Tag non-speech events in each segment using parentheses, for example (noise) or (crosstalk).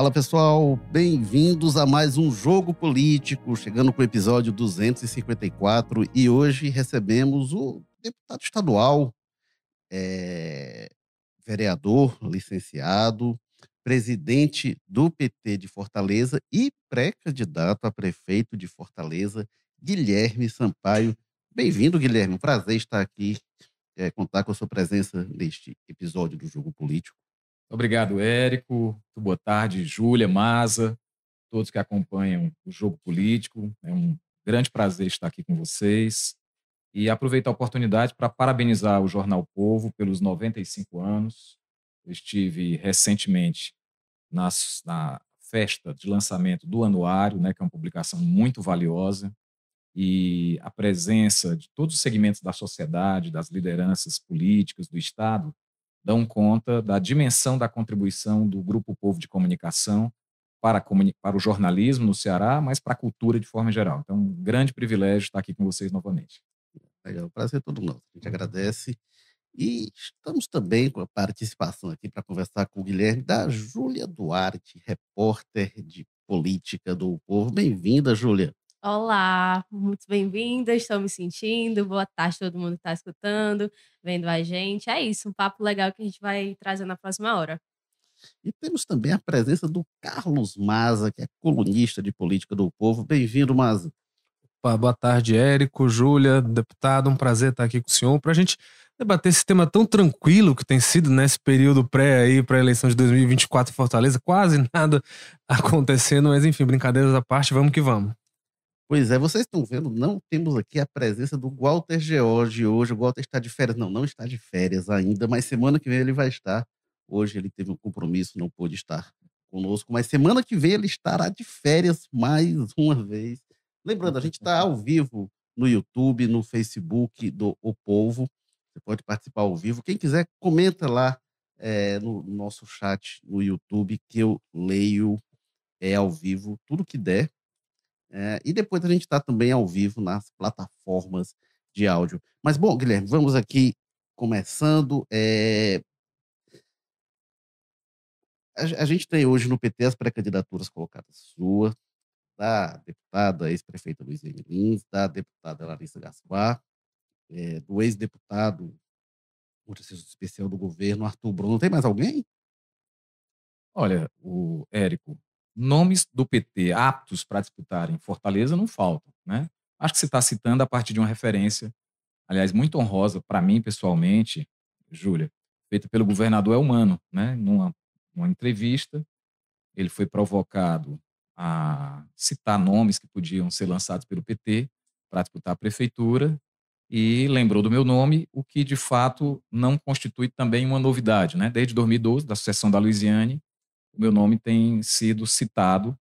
Fala pessoal, bem-vindos a mais um Jogo Político, chegando com o episódio 254 e hoje recebemos o deputado estadual, é, vereador, licenciado, presidente do PT de Fortaleza e pré-candidato a prefeito de Fortaleza, Guilherme Sampaio. Bem-vindo, Guilherme. Um prazer estar aqui, é, contar com a sua presença neste episódio do Jogo Político. Obrigado, Érico. Boa tarde, Júlia, Maza, todos que acompanham o Jogo Político. É um grande prazer estar aqui com vocês e aproveitar a oportunidade para parabenizar o Jornal Povo pelos 95 anos. Eu estive recentemente nas, na festa de lançamento do anuário, né, que é uma publicação muito valiosa, e a presença de todos os segmentos da sociedade, das lideranças políticas do Estado, dão conta da dimensão da contribuição do Grupo Povo de Comunicação para, para o jornalismo no Ceará, mas para a cultura de forma geral. Então, um grande privilégio estar aqui com vocês novamente. Legal, prazer todo nosso. A gente agradece. E estamos também com a participação aqui para conversar com o Guilherme da Júlia Duarte, repórter de política do Povo. Bem-vinda, Júlia. Olá, muito bem-vinda, estou me sentindo. Boa tarde todo mundo que está escutando, vendo a gente. É isso, um papo legal que a gente vai trazer na próxima hora. E temos também a presença do Carlos Maza, que é colunista de política do povo. Bem-vindo, Maza. Opa, boa tarde, Érico, Júlia, deputado. Um prazer estar aqui com o senhor para a gente debater esse tema tão tranquilo que tem sido nesse período pré aí para a eleição de 2024 em Fortaleza. Quase (laughs) nada acontecendo, mas enfim, brincadeiras à parte, vamos que vamos. Pois é, vocês estão vendo, não temos aqui a presença do Walter George hoje. O Walter está de férias. Não, não está de férias ainda, mas semana que vem ele vai estar. Hoje ele teve um compromisso, não pôde estar conosco, mas semana que vem ele estará de férias mais uma vez. Lembrando, a gente está ao vivo no YouTube, no Facebook do O Povo. Você pode participar ao vivo. Quem quiser, comenta lá é, no nosso chat no YouTube, que eu leio é, ao vivo tudo que der é, e depois a gente está também ao vivo nas plataformas de áudio. Mas, bom, Guilherme, vamos aqui começando. É... A, a, gente tem hoje no PT as pré-candidaturas colocadas sua, da deputada ex-prefeita Luiz Lins, da deputada Larissa Gaspar, é, do ex-deputado, o especial do governo, Arthur Bruno. Tem mais alguém? Olha, o Érico, nomes do PT aptos para disputar em Fortaleza não faltam, né? Acho que você está citando a partir de uma referência, aliás, muito honrosa para mim pessoalmente, Júlia, feita pelo governador Elmano, né? Numa, numa entrevista, ele foi provocado a citar nomes que podiam ser lançados pelo PT para disputar a prefeitura e lembrou do meu nome, o que de fato não constitui também uma novidade, né? Desde 2012, da sucessão da Luiziane, o meu nome tem sido citado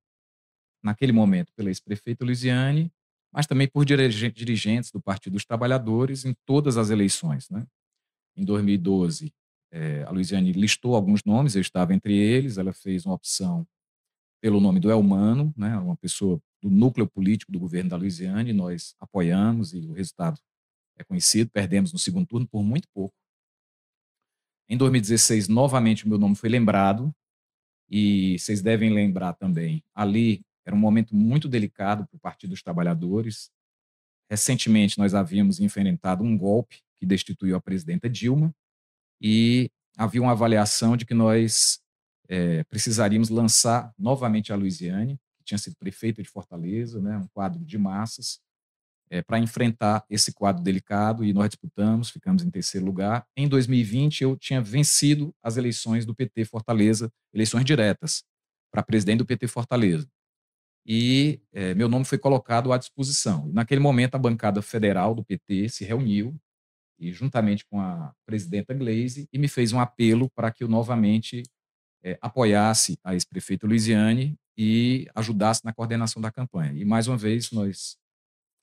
naquele momento pela ex-prefeita Luiziane, mas também por dirigentes do Partido dos Trabalhadores em todas as eleições. Né? Em 2012, é, a Luiziane listou alguns nomes, eu estava entre eles, ela fez uma opção pelo nome do Elmano, né, uma pessoa do núcleo político do governo da Luiziane, nós apoiamos e o resultado é conhecido, perdemos no segundo turno por muito pouco. Em 2016, novamente, o meu nome foi lembrado, e vocês devem lembrar também, ali era um momento muito delicado para o Partido dos Trabalhadores. Recentemente, nós havíamos enfrentado um golpe que destituiu a presidenta Dilma e havia uma avaliação de que nós é, precisaríamos lançar novamente a Luiziane, que tinha sido prefeita de Fortaleza, né, um quadro de massas, é, para enfrentar esse quadro delicado e nós disputamos, ficamos em terceiro lugar. Em 2020, eu tinha vencido as eleições do PT Fortaleza, eleições diretas para presidente do PT Fortaleza. E é, meu nome foi colocado à disposição. Naquele momento, a bancada federal do PT se reuniu e juntamente com a presidenta Gleisi e me fez um apelo para que eu novamente é, apoiasse a ex-prefeita Luiziane e ajudasse na coordenação da campanha. E mais uma vez nós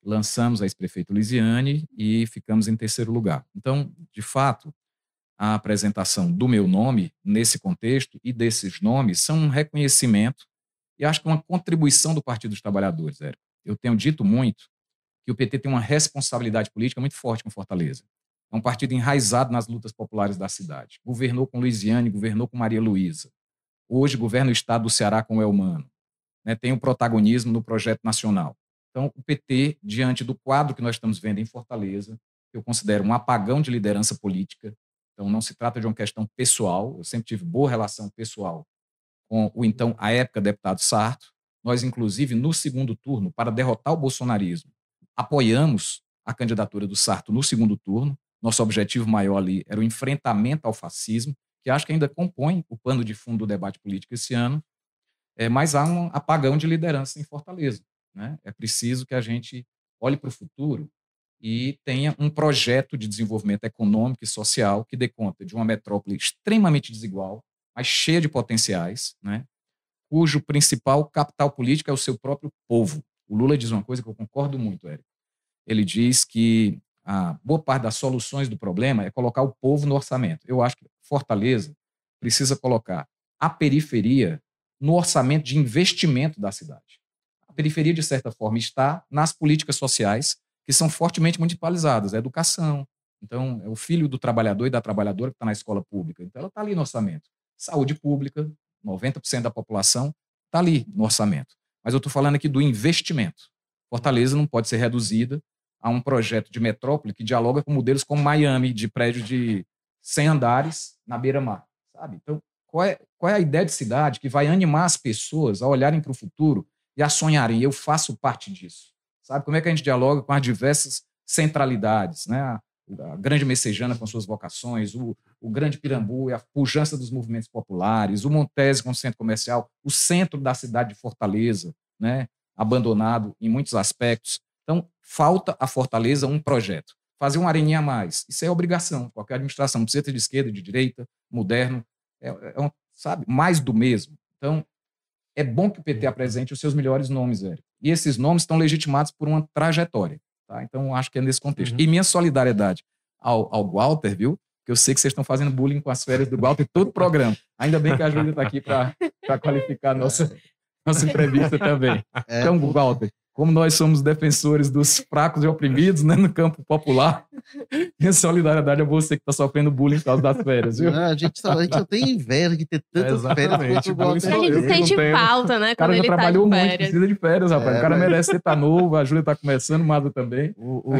lançamos a ex-prefeito Lisiane e ficamos em terceiro lugar. Então, de fato, a apresentação do meu nome nesse contexto e desses nomes são um reconhecimento e acho que uma contribuição do Partido dos Trabalhadores, Érico. Eu tenho dito muito que o PT tem uma responsabilidade política muito forte com Fortaleza. É um partido enraizado nas lutas populares da cidade. Governou com Luiziane, governou com Maria Luísa. hoje governa o estado do Ceará com o Elmano, né, tem o protagonismo no projeto nacional. Então, o PT, diante do quadro que nós estamos vendo em Fortaleza, eu considero um apagão de liderança política. Então, não se trata de uma questão pessoal. Eu sempre tive boa relação pessoal com o então, à época, deputado Sarto. Nós, inclusive, no segundo turno, para derrotar o bolsonarismo, apoiamos a candidatura do Sarto no segundo turno. Nosso objetivo maior ali era o enfrentamento ao fascismo, que acho que ainda compõe o pano de fundo do debate político esse ano. É, mas há um apagão de liderança em Fortaleza. Né? É preciso que a gente olhe para o futuro e tenha um projeto de desenvolvimento econômico e social que dê conta de uma metrópole extremamente desigual, mas cheia de potenciais, né? cujo principal capital político é o seu próprio povo. O Lula diz uma coisa que eu concordo muito, Érico. Ele diz que a boa parte das soluções do problema é colocar o povo no orçamento. Eu acho que Fortaleza precisa colocar a periferia no orçamento de investimento da cidade. Periferia, de certa forma, está nas políticas sociais que são fortemente municipalizadas, a educação. Então, é o filho do trabalhador e da trabalhadora que está na escola pública. Então, ela está ali no orçamento. Saúde pública, 90% da população está ali no orçamento. Mas eu estou falando aqui do investimento. Fortaleza não pode ser reduzida a um projeto de metrópole que dialoga com modelos como Miami, de prédio de 100 andares na beira-mar, sabe? Então, qual é, qual é a ideia de cidade que vai animar as pessoas a olharem para o futuro e a sonharem? Eu faço parte disso. Sabe como é que a gente dialoga com as diversas centralidades, né? A, grande messejana com suas vocações, o, o grande Pirambu e a pujança dos movimentos populares, o Montese com o centro comercial, o centro da cidade de Fortaleza, né? abandonado em muitos aspectos. Então, falta a Fortaleza um projeto. Fazer uma areninha a mais. Isso é obrigação. Qualquer administração, precisa ter de esquerda, de direita, moderno. É, é um, sabe, mais do mesmo. Então, é bom que o PT apresente os seus melhores nomes, velho. E esses nomes estão legitimados por uma trajetória. Tá? Então, acho que é nesse contexto. Uhum. E minha solidariedade ao, ao Walter, viu? Que eu sei que vocês estão fazendo bullying com as férias do Walter todo o programa. Ainda bem que a Júlia está aqui para qualificar a nossa, nossa entrevista também. É. Então, Walter, como nós somos defensores dos fracos e oprimidos né, no campo popular, (laughs) minha solidariedade a você que está sofrendo bullying por causa das férias, viu? Não, a, gente só, a gente só tem inveja de ter tantas é férias. A gente sente falta, né? O cara já tá trabalhou tá muito, precisa de férias, rapaz. É, o cara mas... merece estar tá novo, a Júlia está começando, o Mado também. O,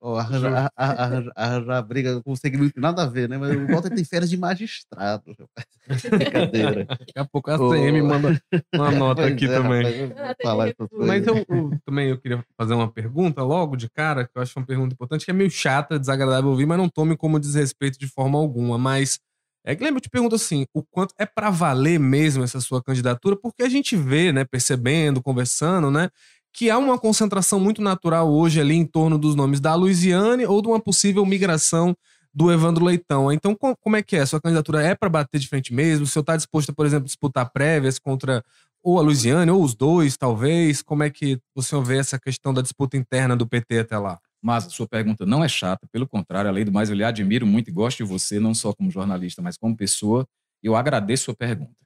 o, a, a, a, briga com o segmento tem nada a ver, né? Mas o Walter tem férias de magistrado. (laughs) Brincadeira. Daqui a pouco a CM manda uma (laughs) nota aqui é, também. Rapaz, mas eu eu, também eu queria fazer uma pergunta logo de cara, que eu acho uma pergunta importante, que é meio chata, desagradável ouvir, mas não tome como desrespeito de forma alguma. Mas é lembra, eu te pergunto assim, o quanto é para valer mesmo essa sua candidatura? Porque a gente vê, né, percebendo, conversando, né, que há uma concentração muito natural hoje ali em torno dos nomes da Luiziane ou de uma possível migração do Evandro Leitão. Então, como é que é? Sua candidatura é para bater de frente mesmo? O senhor está disposto, por exemplo, disputar prévias contra ou a Luiziane, ou os dois, talvez? Como é que o senhor vê essa questão da disputa interna do PT até lá? Mas a sua pergunta não é chata, pelo contrário, além do mais, eu lhe admiro muito e gosto de você, não só como jornalista, mas como pessoa. Eu agradeço a sua pergunta.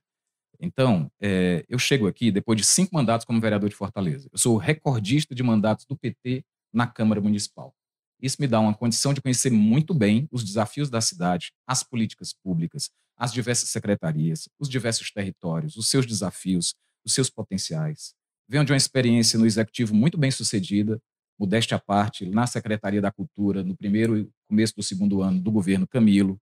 Então, é, eu chego aqui depois de cinco mandatos como vereador de Fortaleza. Eu sou recordista de mandatos do PT na Câmara Municipal. Isso me dá uma condição de conhecer muito bem os desafios da cidade, as políticas públicas, as diversas secretarias, os diversos territórios, os seus desafios, os seus potenciais. Venho de uma experiência no executivo muito bem sucedida, modéstia à parte, na Secretaria da Cultura, no primeiro começo do segundo ano do governo Camilo,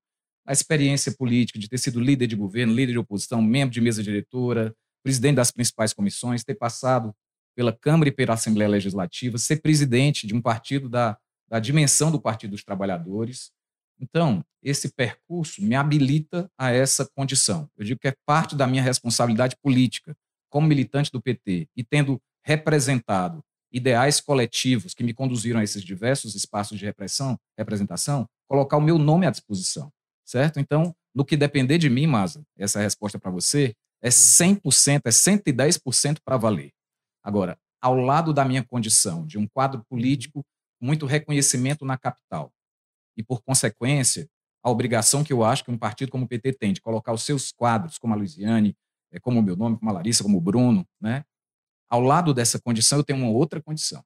a experiência política de ter sido líder de governo, líder de oposição, membro de mesa diretora, presidente das principais comissões, ter passado pela Câmara e pela Assembleia Legislativa, ser presidente de um partido da, da dimensão do Partido dos Trabalhadores. Então, esse percurso me habilita a essa condição. Eu digo que é parte da minha responsabilidade política, como militante do PT e tendo representado ideais coletivos que me conduziram a esses diversos espaços de repressão, representação, colocar o meu nome à disposição, certo? Então, no que depender de mim, Maza, essa é resposta para você é 100%, é 110% para valer. Agora, ao lado da minha condição de um quadro político muito reconhecimento na capital e, por consequência, a obrigação que eu acho que um partido como o PT tem de colocar os seus quadros, como a Luiziane, é, como o meu nome, como a Larissa, como o Bruno, né? Ao lado dessa condição, eu tenho uma outra condição.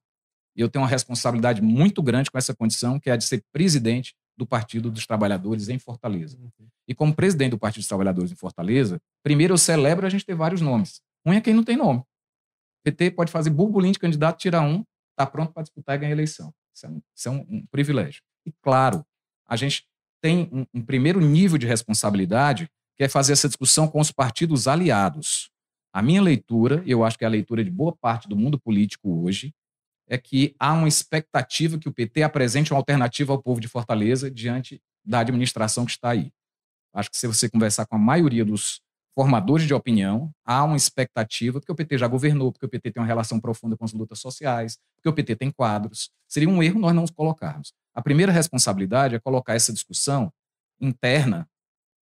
E eu tenho uma responsabilidade muito grande com essa condição, que é a de ser presidente do Partido dos Trabalhadores em Fortaleza. E como presidente do Partido dos Trabalhadores em Fortaleza, primeiro eu celebro a gente ter vários nomes. Um é quem não tem nome. O PT pode fazer burburinho de candidato, tirar um, está pronto para disputar e ganhar a eleição. Isso é, um, isso é um, um, privilégio. E, claro, a gente tem um, um primeiro nível de responsabilidade, que é fazer essa discussão com os partidos aliados. A minha leitura, eu acho que é a leitura de boa parte do mundo político hoje, é que há uma expectativa que o PT apresente uma alternativa ao povo de Fortaleza diante da administração que está aí. Acho que se você conversar com a maioria dos formadores de opinião, há uma expectativa, porque o PT já governou, porque o PT tem uma relação profunda com as lutas sociais, porque o PT tem quadros. Seria um erro nós não os colocarmos. A primeira responsabilidade é colocar essa discussão interna,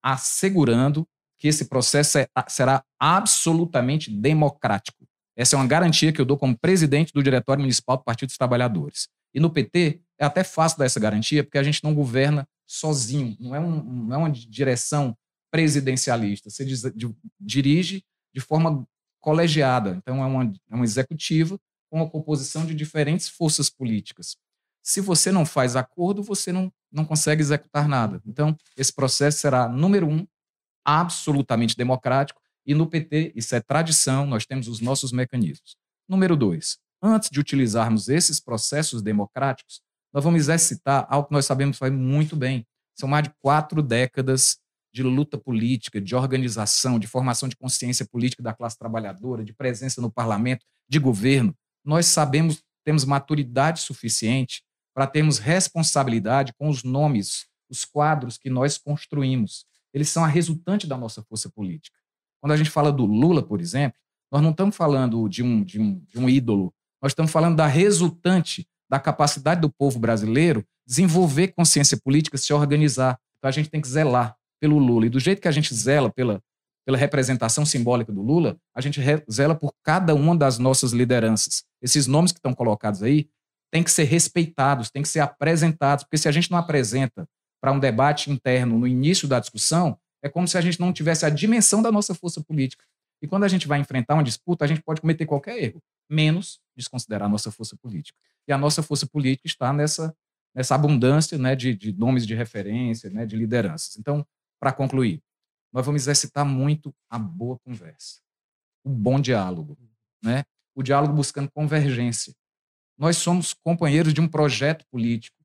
assegurando que esse processo é, será absolutamente democrático. Essa é uma garantia que eu dou como presidente do Diretório Municipal do Partido dos Trabalhadores. E no PT, é até fácil dar essa garantia, porque a gente não governa sozinho, não é, um, não é uma direção presidencialista. Você diz, dirige de forma colegiada. Então, é uma, é executiva com a composição de diferentes forças políticas. Se você não faz acordo, você não, não consegue executar nada. Então, esse processo será, número um, absolutamente democrático, e no PT isso é tradição, nós temos os nossos mecanismos. Número dois, antes de utilizarmos esses processos democráticos, nós vamos exercitar algo que nós sabemos fazer muito bem. São mais de quatro décadas de luta política, de organização, de formação de consciência política da classe trabalhadora, de presença no parlamento, de governo, nós sabemos, temos maturidade suficiente para termos responsabilidade com os nomes, os quadros que nós construímos. Eles são a resultante da nossa força política. Quando a gente fala do Lula, por exemplo, nós não estamos falando de um, de um, de um ídolo, nós estamos falando da resultante da capacidade do povo brasileiro desenvolver consciência política, se organizar. Então a gente tem que zelar pelo Lula. E do jeito que a gente zela pela, pela representação simbólica do Lula, a gente zela por cada uma das nossas lideranças. Esses nomes que estão colocados aí têm que ser respeitados, têm que ser apresentados, porque se a gente não apresenta para um debate interno no início da discussão, é como se a gente não tivesse a dimensão da nossa força política. E quando a gente vai enfrentar uma disputa, a gente pode cometer qualquer erro, menos desconsiderar a nossa força política. E a nossa força política está nessa, nessa abundância né, de, de nomes de referência, né, de lideranças. Então, para concluir, nós vamos exercitar muito a boa conversa, o bom diálogo, né? o diálogo buscando convergência. Nós somos companheiros de um projeto político.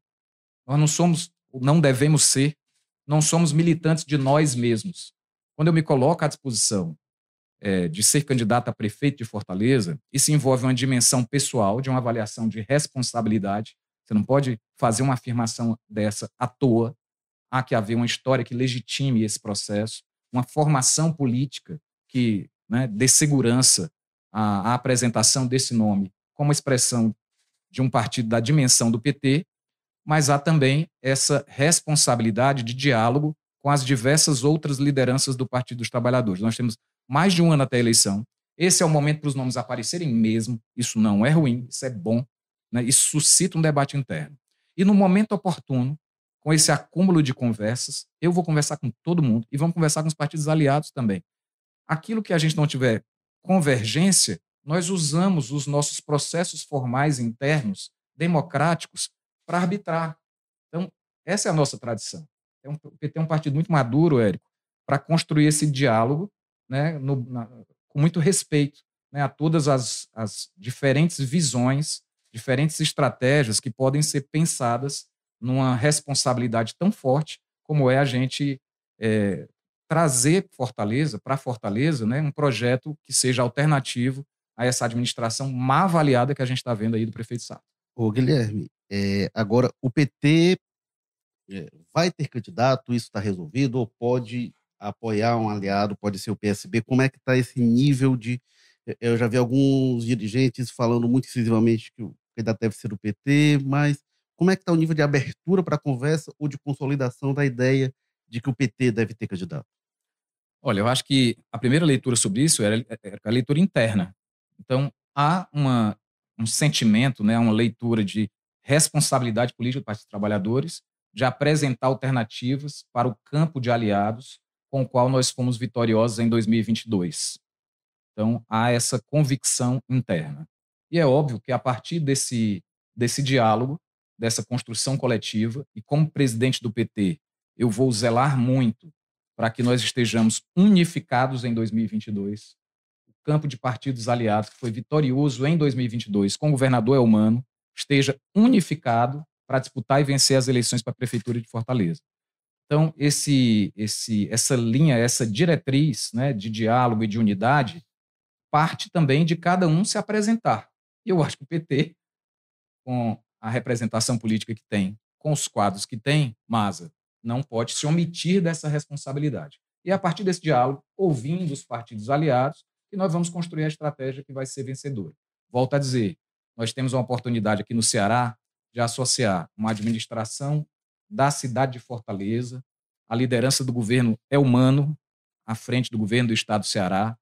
Nós não somos, não devemos ser, não somos militantes de nós mesmos. Quando eu me coloco à disposição é, de ser candidato a prefeito de Fortaleza, isso envolve uma dimensão pessoal, de uma avaliação de responsabilidade. Você não pode fazer uma afirmação dessa à toa há que haver uma história que legitime esse processo, uma formação política que né, dê segurança à, à apresentação desse nome como expressão de um partido da dimensão do PT, mas há também essa responsabilidade de diálogo com as diversas outras lideranças do Partido dos Trabalhadores. Nós temos mais de um ano até a eleição. Esse é o momento para os nomes aparecerem mesmo. Isso não é ruim, isso é bom. Né? Isso suscita um debate interno. E no momento oportuno, com esse acúmulo de conversas, eu vou conversar com todo mundo e vamos conversar com os partidos aliados também. Aquilo que a gente não tiver convergência, nós usamos os nossos processos formais internos, democráticos, para arbitrar. Então, essa é a nossa tradição. Um, o PT é um partido muito maduro, Érico, para construir esse diálogo né, no, na, com muito respeito né, a todas as, as diferentes visões, diferentes estratégias que podem ser pensadas numa responsabilidade tão forte como é a gente é, trazer Fortaleza, para Fortaleza, né, um projeto que seja alternativo a essa administração má avaliada que a gente está vendo aí do prefeito Sato. Ô, Guilherme, é, agora o PT é, vai ter candidato, isso está resolvido, ou pode apoiar um aliado, pode ser o PSB? Como é que está esse nível de. Eu já vi alguns dirigentes falando muito incisivamente que o candidato deve ser o PT, mas como é que está o nível de abertura para a conversa ou de consolidação da ideia de que o PT deve ter candidato? Olha, eu acho que a primeira leitura sobre isso era a leitura interna. Então, há uma, um sentimento, né, uma leitura de responsabilidade política do Partido dos Trabalhadores de apresentar alternativas para o campo de aliados com o qual nós fomos vitoriosos em 2022. Então, há essa convicção interna. E é óbvio que a partir desse, desse diálogo, dessa construção coletiva e como presidente do PT, eu vou zelar muito para que nós estejamos unificados em 2022. O campo de partidos aliados que foi vitorioso em 2022 com o governador Elmano esteja unificado para disputar e vencer as eleições para a prefeitura de Fortaleza. Então, esse, esse, essa linha, essa diretriz né, de diálogo e de unidade parte também de cada um se apresentar. E eu acho que o PT, com a representação política que tem, com os quadros que tem, Maza, não pode se omitir dessa responsabilidade. E a partir desse diálogo, ouvindo os partidos aliados, que nós vamos construir a estratégia que vai ser vencedora. Volto a dizer, nós temos uma oportunidade aqui no Ceará de associar uma administração da cidade de Fortaleza, a liderança do governo é humano, à frente do governo do estado do Ceará,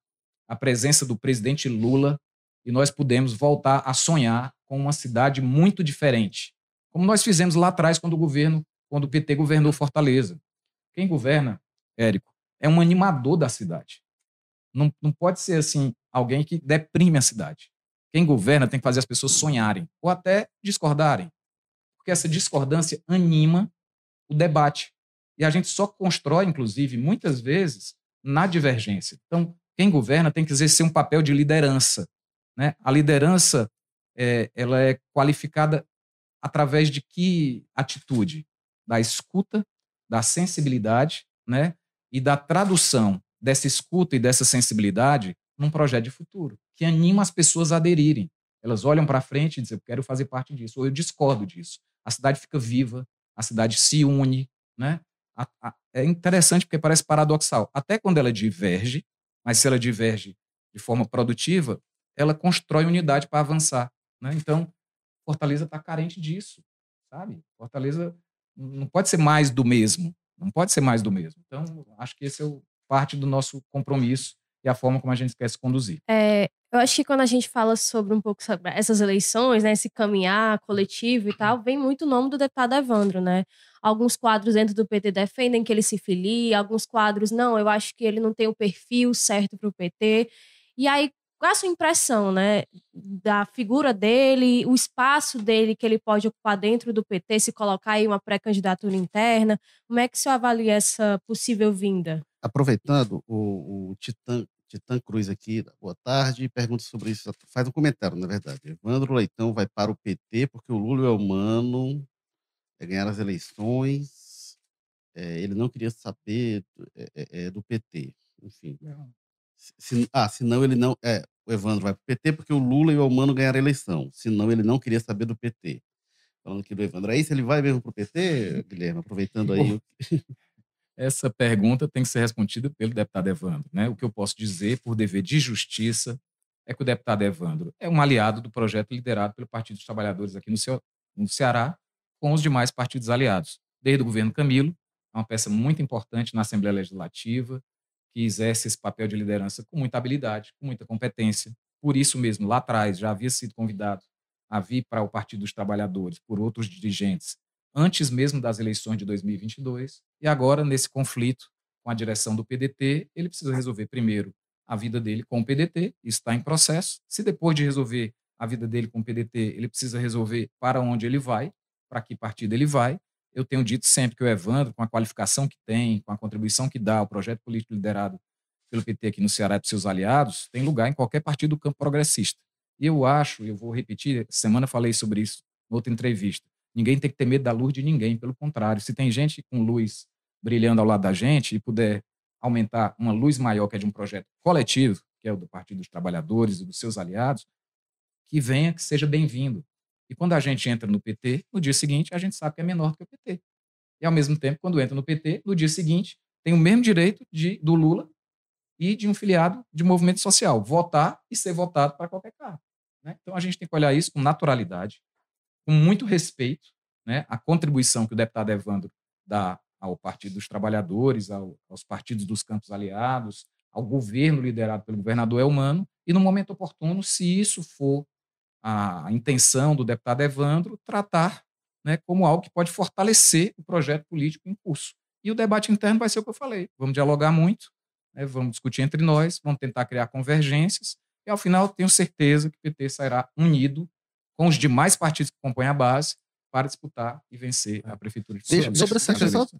a presença do presidente Lula e nós pudemos voltar a sonhar com uma cidade muito diferente, como nós fizemos lá atrás quando o governo, quando o PT governou Fortaleza. Quem governa, Érico, é um animador da cidade. Não, não pode ser assim alguém que deprime a cidade. Quem governa tem que fazer as pessoas sonharem ou até discordarem, porque essa discordância anima o debate. E a gente só constrói, inclusive, muitas vezes, na divergência. Então, quem governa tem que exercer um papel de liderança. Né? A liderança é, ela é qualificada através de que atitude? Da escuta, da sensibilidade né? e da tradução dessa escuta e dessa sensibilidade num projeto de futuro, que anima as pessoas a aderirem. Elas olham para frente e dizem, eu quero fazer parte disso, ou eu discordo disso. A cidade fica viva, a cidade se une. Né? é interessante porque parece paradoxal. Até quando ela diverge, mas se ela diverge de forma produtiva, ela constrói unidade para avançar. Né? Então, Fortaleza está carente disso, sabe? Fortaleza não pode ser mais do mesmo, não pode ser mais do mesmo. Então, acho que esse é o, parte do nosso compromisso e a forma como a gente quer se conduzir. É, eu acho que quando a gente fala sobre um pouco sobre essas eleições, né, esse caminhar coletivo e tal, vem muito o nome do deputado Evandro, né? Alguns quadros dentro do PT defendem que ele se filie, alguns quadros não, eu acho que ele não tem o perfil certo para o PT. E aí, qual a sua impressão, né, da figura dele, o espaço dele que ele pode ocupar dentro do PT, se colocar aí uma pré-candidatura interna? Como é que você avalia essa possível vinda? Aproveitando, o, o Titã Titã Cruz aqui, boa tarde, pergunta sobre isso. Faz um comentário, na verdade. Evandro Leitão vai para o PT porque o Lula é humano, é ganhar as eleições, é, ele não queria saber é, é, do PT. Enfim. Se, ah, senão ele não. É, o Evandro vai para o PT porque o Lula e o Humano ganharam a eleição. Senão ele não queria saber do PT. Falando aqui do Evandro. Aí, se ele vai mesmo para o PT, Guilherme, aproveitando aí. Essa pergunta tem que ser respondida pelo deputado Evandro. Né? O que eu posso dizer, por dever de justiça, é que o deputado Evandro é um aliado do projeto liderado pelo Partido dos Trabalhadores aqui no, Ce no Ceará, com os demais partidos aliados. Desde o governo Camilo, é uma peça muito importante na Assembleia Legislativa, que exerce esse papel de liderança com muita habilidade, com muita competência. Por isso mesmo, lá atrás, já havia sido convidado a vir para o Partido dos Trabalhadores por outros dirigentes antes mesmo das eleições de 2022, e agora, nesse conflito com a direção do PDT, ele precisa resolver primeiro a vida dele com o PDT, está em processo. Se depois de resolver a vida dele com o PDT, ele precisa resolver para onde ele vai, para que partido ele vai. Eu tenho dito sempre que o Evandro, com a qualificação que tem, com a contribuição que dá ao projeto político liderado pelo PT aqui no Ceará e para seus aliados, tem lugar em qualquer partido do campo progressista. E eu acho, eu vou repetir, semana falei sobre isso em outra entrevista, Ninguém tem que ter medo da luz de ninguém, pelo contrário. Se tem gente com luz brilhando ao lado da gente e puder aumentar uma luz maior, que é de um projeto coletivo, que é o do Partido dos Trabalhadores e dos seus aliados, que venha, que seja bem-vindo. E quando a gente entra no PT, no dia seguinte, a gente sabe que é menor do que o PT. E, ao mesmo tempo, quando entra no PT, no dia seguinte, tem o mesmo direito de, do Lula e de um filiado de movimento social, votar e ser votado para qualquer cargo. Né? Então, a gente tem que olhar isso com naturalidade, com muito respeito, né, a contribuição que o deputado Evandro dá ao Partido dos Trabalhadores, ao, aos partidos dos campos aliados, ao governo liderado pelo governador Elmano, e no momento oportuno, se isso for a intenção do deputado Evandro, tratar né, como algo que pode fortalecer o projeto político em curso. E o debate interno vai ser o que eu falei. Vamos dialogar muito, né, vamos discutir entre nós, vamos tentar criar convergências, e ao final tenho certeza que o PT sairá unido com os demais partidos que compõem a base para disputar e vencer a prefeitura de Deixa, sobre essa questão- só-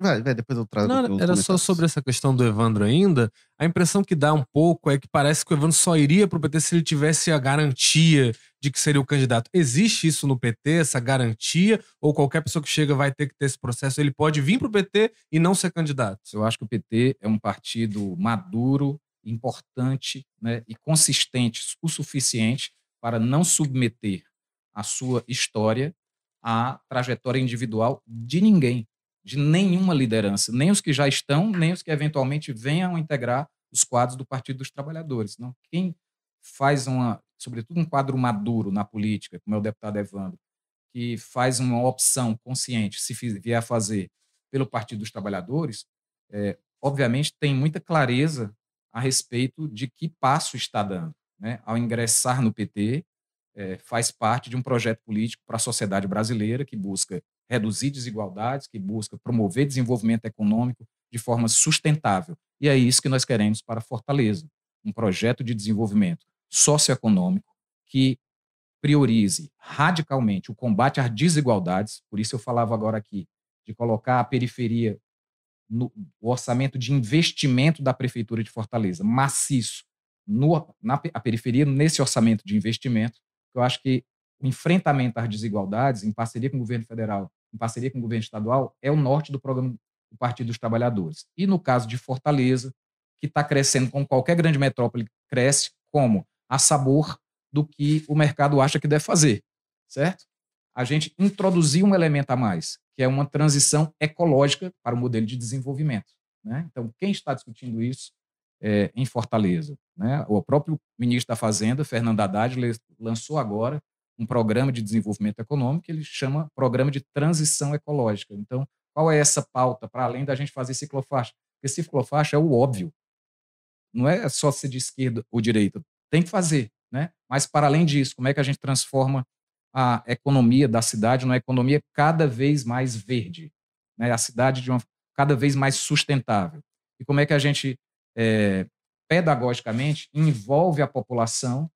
Vai, vai, depois eu trago. Não, era só sobre essa questão do Evandro ainda. A impressão que dá um pouco é que parece que o Evandro só iria pro PT se ele tivesse a garantia de que seria o candidato. Existe isso no PT, essa garantia? Ou qualquer pessoa que chega vai ter que ter esse processo? Ele pode vir pro PT e não ser candidato? Eu acho que o PT é um partido maduro, importante né, e consistente o suficiente para não submeter a sua história à trajetória individual de ninguém, de nenhuma liderança, nem os que já estão, nem os que eventualmente venham integrar os quadros do Partido dos Trabalhadores. Não, quem faz uma, sobretudo um quadro maduro na política, como é o deputado Evandro, que faz uma opção consciente, se vier a fazer pelo Partido dos Trabalhadores, é, obviamente tem muita clareza a respeito de que passo está dando. Né? Ao ingressar no PT, eh, faz parte de um projeto político para a sociedade brasileira que busca reduzir desigualdades, que busca promover desenvolvimento econômico de forma sustentável. E é isso que nós queremos para Fortaleza, um projeto de desenvolvimento socioeconômico que priorize radicalmente o combate às desigualdades, por isso eu falava agora aqui de colocar a periferia no orçamento de investimento da Prefeitura de Fortaleza, maciço, no, na a periferia, nesse orçamento de investimento, eu acho que o enfrentamento às desigualdades, em parceria com o governo federal, em parceria com o governo estadual, é o norte do programa do Partido dos Trabalhadores. E no caso de Fortaleza, que está crescendo como qualquer grande metrópole cresce, como a sabor do que o mercado acha que deve fazer, certo? A gente introduzir um elemento a mais, que é uma transição ecológica para o modelo de desenvolvimento. Né? Então, quem está discutindo isso é, em Fortaleza? Né? O próprio ministro da Fazenda, Fernando Haddad, lançou agora um programa de desenvolvimento econômico que ele chama Programa de Transição Ecológica. Então, qual é essa pauta, para além da gente fazer ciclofaixa? Porque ciclofaixa é o óbvio. Não é só ser de esquerda ou direita. Tem que fazer. Né? Mas, para além disso, como é que a gente transforma a economia da cidade numa economia cada vez mais verde? Né? A cidade de uma cada vez mais sustentável. E como é que a gente, eh, pedagogicamente, envolve a população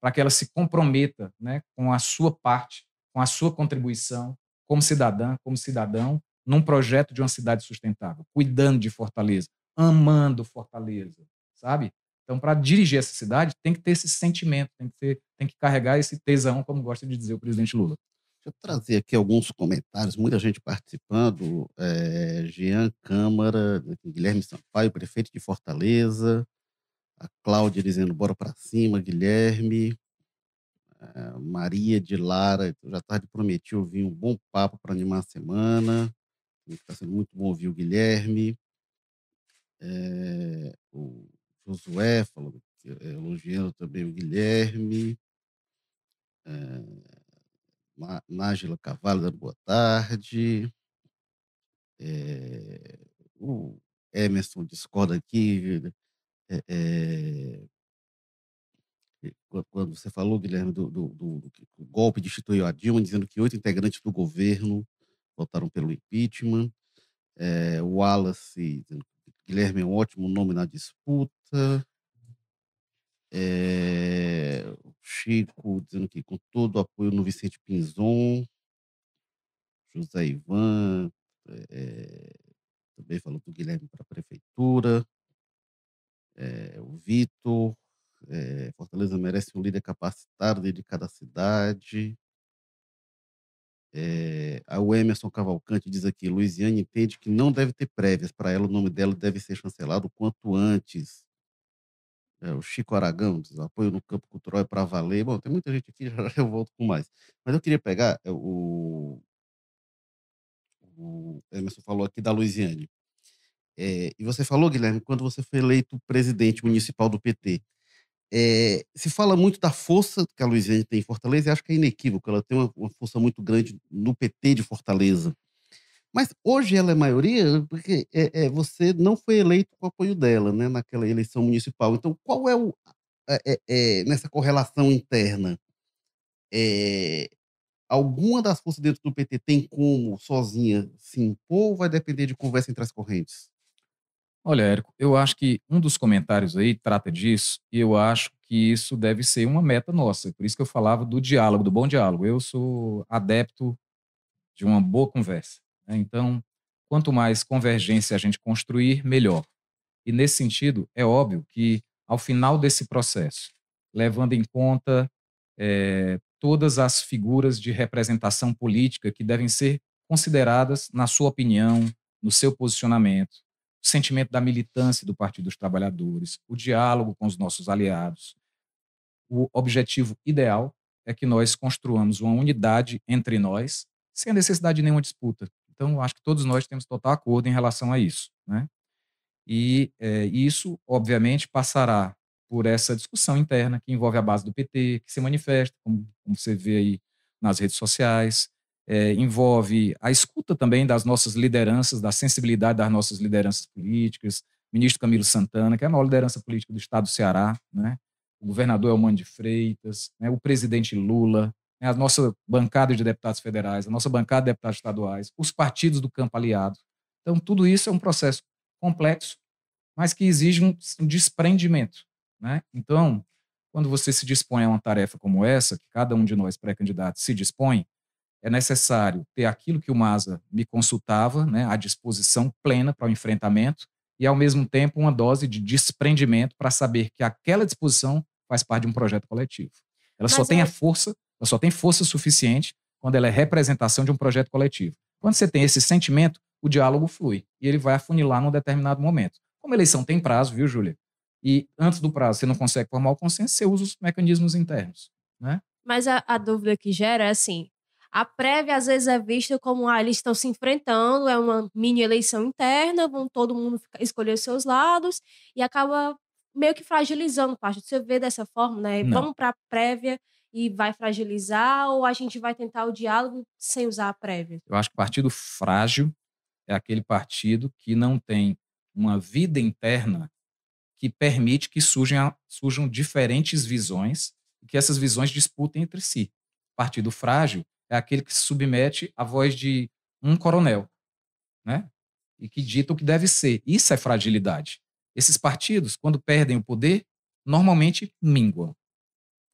para que ela se comprometa né, com a sua parte, com a sua contribuição como cidadã, como cidadão, num projeto de uma cidade sustentável, cuidando de Fortaleza, amando Fortaleza, sabe? Então, para dirigir essa cidade, tem que ter esse sentimento, tem que, ter, tem que carregar esse tesão, como gosta de dizer o presidente Lula. Deixa eu trazer aqui alguns comentários, muita gente participando. É, Jean Câmara, Guilherme Sampaio, prefeito de Fortaleza. A Cláudia dizendo, bora para cima, Guilherme. É, Maria de Lara, já tarde prometi ouvir um bom papo para animar a semana. Está sendo muito bom ouvir o Guilherme. É, o Josué falou, elogiando também o Guilherme. É, Nájila Cavallo dando boa tarde. É, o Emerson discorda aqui. é, é, quan- quando você falou, Guilherme, do, do- do- do golpe destituiu a Dilma, dizendo que oito integrantes do governo votaram pelo impeachment. É, Wallace Guilherme é um ótimo nome na disputa. É, Chico dizendo que com todo o apoio no Vicente Pinzon. José Ivan é, também falou do Guilherme para a prefeitura. É, o Vitor. é, Fortaleza merece um líder capacitado, dedicado à cidade. É, a Emerson Cavalcante diz aqui: Luiziane entende que não deve ter prévias. Para ela, o nome dela deve ser chancelado o quanto antes. É, o Chico Aragão diz: apoio no campo cultural é para valer. Bom, tem muita gente aqui, (laughs) já eu volto com mais. Mas eu queria pegar é, o. O Emerson falou aqui da Luiziane. É, e você falou, Guilherme, quando você foi eleito presidente municipal do PT. É, se fala muito da força que a Luiziane tem em Fortaleza, e acho que é inequívoco, ela tem uma, uma força muito grande no PT de Fortaleza. Mas hoje ela é maioria porque é, é, você não foi eleito com o apoio dela né, naquela eleição municipal. Então, qual é o. é, nessa correlação interna? Alguma das forças dentro do PT tem como sozinha se impor ou vai depender de conversa entre as correntes? Olha, Érico, eu acho que um dos comentários aí trata disso, e eu acho que isso deve ser uma meta nossa. Por isso que eu falava do diálogo, do bom diálogo. Eu sou adepto de uma boa conversa. Né? Então, quanto mais convergência a gente construir, melhor. E nesse sentido, é óbvio que ao final desse processo, levando em conta é, todas as figuras de representação política que devem ser consideradas, na sua opinião, no seu posicionamento, o sentimento da militância do Partido dos Trabalhadores, o diálogo com os nossos aliados. O objetivo ideal é que nós construamos uma unidade entre nós, sem a necessidade de nenhuma disputa. Então, acho que todos nós temos total acordo em relação a isso. Né? E é, isso, obviamente, passará por essa discussão interna que envolve a base do PT, que se manifesta, como, como você vê aí nas redes sociais, é, envolve a escuta também das nossas lideranças, da sensibilidade das nossas lideranças políticas, ministro Camilo Santana, que é a maior liderança política do estado do Ceará, né? o governador Elmano de Freitas, né? o presidente Lula? A nossa bancada de deputados federais, a nossa bancada de deputados estaduais, os partidos do campo aliado. Então, tudo isso é um processo complexo, mas que exige um, um desprendimento. Né? Então, quando você se dispõe a uma tarefa como essa, que cada um de nós pré-candidatos se dispõe, é necessário ter aquilo que o Masa me consultava, né, à disposição plena para o enfrentamento, e, ao mesmo tempo, uma dose de desprendimento para saber que aquela disposição faz parte de um projeto coletivo. Ela Mas só é... tem a força, ela só tem força suficiente quando ela é representação de um projeto coletivo. Quando você tem esse sentimento, o diálogo flui e ele vai afunilar num determinado momento. Como a eleição tem prazo, viu, Júlia? E antes do prazo você não consegue formar o consenso, você usa os mecanismos internos, né? Mas a, a dúvida que gera é assim, a prévia às vezes é vista como ah, eles estão se enfrentando, é uma mini eleição interna, vão todo mundo escolher os seus lados e acaba meio que fragilizando o partido. Você vê dessa forma, né? Não. Vamos para a prévia e vai fragilizar ou a gente vai tentar o diálogo sem usar a prévia? Eu acho que partido frágil é aquele partido que não tem uma vida interna que permite que surjam, surjam diferentes visões e que essas visões disputem entre si. Partido frágil é aquele que se submete à voz de um coronel, né? E que dita o que deve ser. Isso é fragilidade. Esses partidos, quando perdem o poder, normalmente minguam.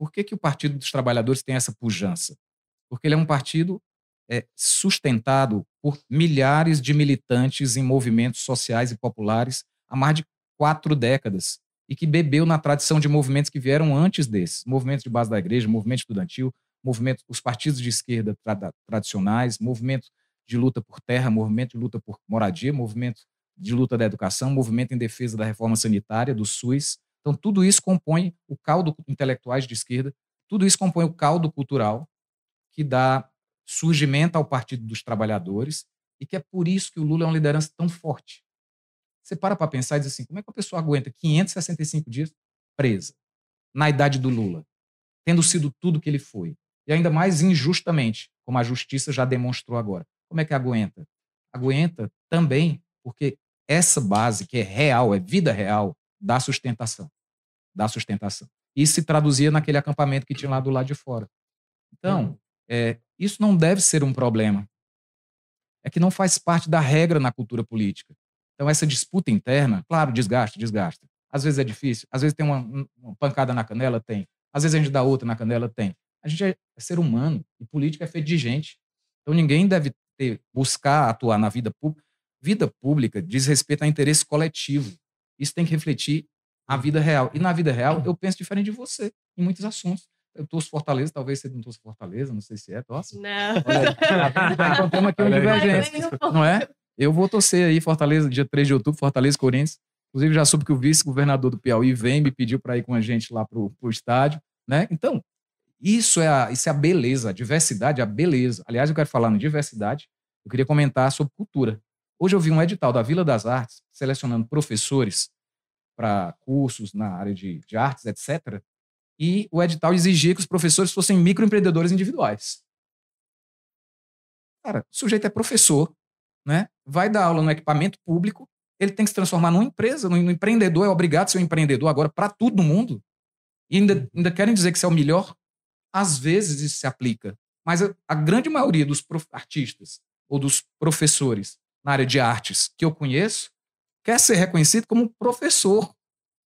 Por que, que o Partido dos Trabalhadores tem essa pujança? Porque ele é um partido é, sustentado por milhares de militantes em movimentos sociais e populares há mais de quatro décadas e que bebeu na tradição de movimentos que vieram antes desses, movimentos de base da igreja, movimento estudantil, movimento, os partidos de esquerda tra tradicionais, movimento de luta por terra, movimento de luta por moradia, movimento de luta da educação, movimento em defesa da reforma sanitária, do SUS. Então, tudo isso compõe o caldo intelectuais de esquerda, tudo isso compõe o caldo cultural que dá surgimento ao Partido dos Trabalhadores e que é por isso que o Lula é uma liderança tão forte. Você para para pensar e diz assim, como é que a pessoa aguenta 565 dias presa, na idade do Lula, tendo sido tudo que ele foi, e ainda mais injustamente, como a justiça já demonstrou agora. Como é que aguenta? Aguenta também porque essa base que é real, é vida real, dá sustentação. Dá sustentação. E se traduzia naquele acampamento que tinha lá do lado de fora. Então, uhum. é, isso não deve ser um problema. É que não faz parte da regra na cultura política. Então, essa disputa interna, claro, desgasta, desgasta. Às vezes é difícil, às vezes tem uma, uma pancada na canela, tem. Às vezes a gente dá outra na canela, tem. A gente é, é ser humano e política é feita de gente. Então, ninguém deve ter, buscar atuar na vida pública. Vida pública diz respeito a interesse coletivo. Isso tem que refletir a vida real. E na vida real, eu penso diferente de você em muitos assuntos. Eu torço Fortaleza, talvez você não torça Fortaleza, não sei se é, torce. Não. Olha, tá encontramos (laughs) aqui um divergência, não é? Eu vou torcer aí Fortaleza, dia 3 de outubro, Fortaleza Corinthians. Inclusive, já soube que o vice-governador do Piauí vem me pediu para ir com a gente lá para o estádio. Né? Então, isso é, a, isso é a beleza, a diversidade é a beleza. Aliás, eu quero falar em diversidade, eu queria comentar sobre cultura. Hoje eu vi um edital da Vila das Artes selecionando professores para cursos na área de, de artes, etc. E o edital exigia que os professores fossem microempreendedores individuais. Cara, o sujeito é professor, né? vai dar aula no equipamento público, ele tem que se transformar numa empresa, num empreendedor, é obrigado a ser um empreendedor agora para tudo no mundo. E ainda, ainda querem dizer que isso é o melhor? Às vezes isso se aplica, mas a, a grande maioria dos artistas ou dos professores na área de artes que eu conheço quer ser reconhecido como professor,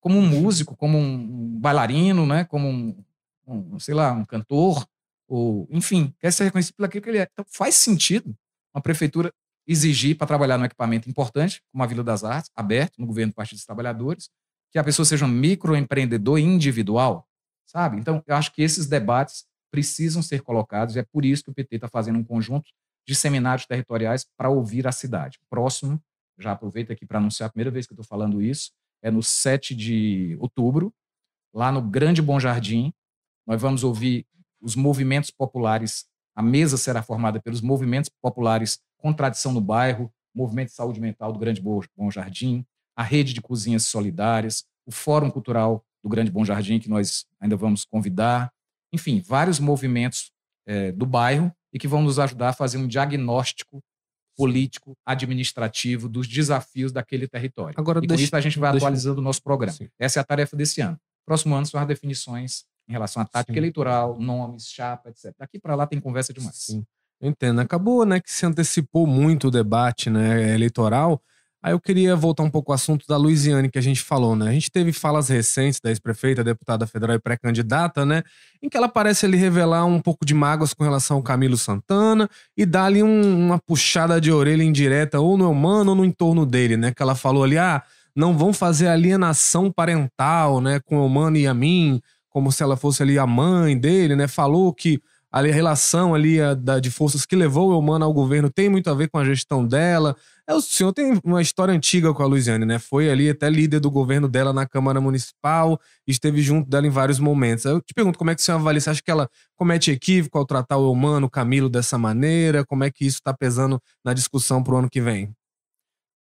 como um músico, como um bailarino, né? como um, um sei lá, um cantor, ou enfim, quer ser reconhecido pelo que ele é. Então faz sentido uma prefeitura exigir para trabalhar num equipamento importante, como a Vila das Artes, aberto no governo do Partido dos Trabalhadores, que a pessoa seja um microempreendedor individual, sabe? Então, eu acho que esses debates precisam ser colocados e é por isso que o PT está fazendo um conjunto de seminários territoriais para ouvir a cidade. Próximo, já aproveito aqui para anunciar a primeira vez que estou falando isso, é no 7 de outubro, lá no Grande Bom Jardim. Nós vamos ouvir os movimentos populares. A mesa será formada pelos movimentos populares Contradição no Bairro, Movimento de Saúde Mental do Grande Bom Jardim, a Rede de Cozinhas Solidárias, o Fórum Cultural do Grande Bom Jardim, que nós ainda vamos convidar. Enfim, vários movimentos é, do bairro e que vão nos ajudar a fazer um diagnóstico político, administrativo dos desafios daquele território. Agora, e deixa, com isso a gente vai deixa, atualizando o nosso programa. Sim. Essa é a tarefa desse ano. Próximo ano são as definições em relação à tática sim. eleitoral, nomes, chapa, etc. Daqui para lá tem conversa demais. Sim. Eu entendo. Acabou, né, que se antecipou muito o debate né, eleitoral. Aí eu queria voltar um pouco ao assunto da Luiziane que a gente falou, né? A gente teve falas recentes da ex-prefeita, deputada federal e pré-candidata, né? Em que ela parece ali revelar um pouco de mágoas com relação ao Camilo Santana e dar ali um, uma puxada de orelha indireta ou no humano ou no entorno dele, né? Que ela falou ali, ah, não vão fazer alienação parental, né? Com o humano e a mim, como se ela fosse ali a mãe dele, né? Falou que a relação ali a, da, de forças que levou o Eumano ao governo tem muito a ver com a gestão dela. É, o senhor tem uma história antiga com a Luiziane, né? Foi ali até líder do governo dela na Câmara Municipal, esteve junto dela em vários momentos. Eu te pergunto como é que o senhor avalia? Você acha que ela comete equívoco ao tratar o Eumano, o Camilo, dessa maneira? Como é que isso está pesando na discussão para o ano que vem?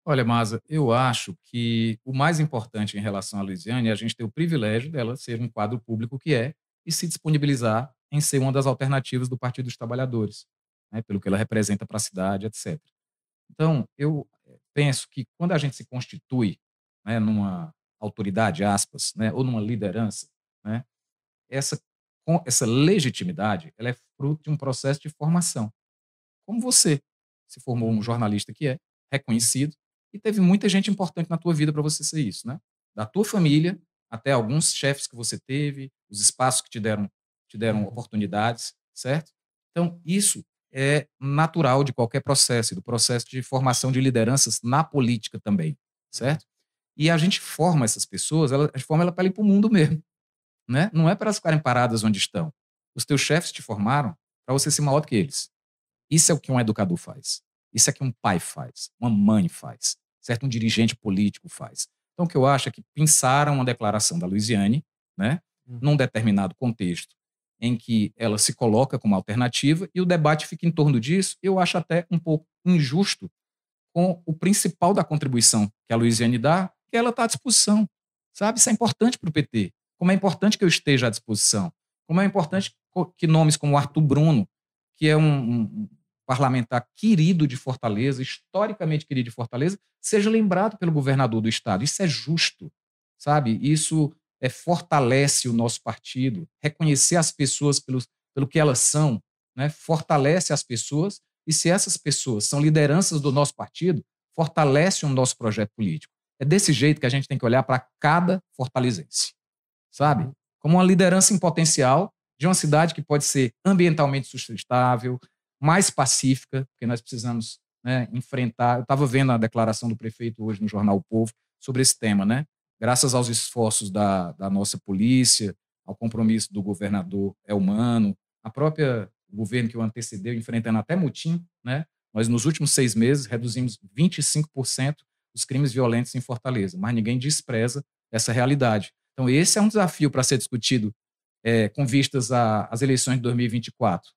Olha, Maza, eu acho que o mais importante em relação à Luiziane é a gente ter o privilégio dela ser um quadro público que é e se disponibilizar em ser uma das alternativas do Partido dos Trabalhadores, né, pelo que ela representa para a cidade, etc. Então, eu eh, penso que quando a gente se constitui né, numa autoridade, aspas, né, ou numa liderança, né, essa, essa legitimidade ela é fruto de um processo de formação. Como você se formou um jornalista que é reconhecido e teve muita gente importante na tua vida para você ser isso, né? Da tua família até alguns chefes que você teve, os espaços que te deram te deram uhum. oportunidades, certo? Então, isso é natural de qualquer processo, do processo de formação de lideranças na política também, certo? E a gente forma essas pessoas, ela, a gente forma ela para ir para o mundo mesmo, né? Não é para elas ficarem paradas onde estão. Os teus chefes te formaram para você ser maior do que eles. Isso é o que um educador faz. Isso é o que um pai faz, uma mãe faz, certo? Um dirigente político faz. Então, o que eu acho é que pensaram uma declaração da Luiziane, né? Uhum. Num determinado contexto, em que ela se coloca como alternativa e o debate fica em torno disso, eu acho até um pouco injusto com o principal da contribuição que a Luiziane dá, que ela está à disposição. Sabe? Isso é importante para o PT. Como é importante que eu esteja à disposição. Como é importante que nomes como Arthur Bruno, que é um, um parlamentar querido de Fortaleza, historicamente querido de Fortaleza, seja lembrado pelo governador do estado. Isso é justo, sabe? Isso é, fortalece o nosso partido, reconhecer as pessoas pelo, pelo que elas são, né, fortalece as pessoas, e se essas pessoas são lideranças do nosso partido, fortalece o nosso projeto político. É desse jeito que a gente tem que olhar para cada fortalezense, sabe? Como uma liderança em potencial de uma cidade que pode ser ambientalmente sustentável, mais pacífica, porque nós precisamos né, enfrentar. Eu estava vendo a declaração do prefeito hoje no jornal o Povo sobre esse tema, né? Graças aos esforços da, da nossa polícia, ao compromisso do governador Elmano, a própria governo que o antecedeu, enfrentando até mutim, né? Nós, nos últimos seis meses, reduzimos 25% os crimes violentos em Fortaleza, mas ninguém despreza essa realidade. Então, esse é um desafio para ser discutido é, com vistas às eleições de 2024.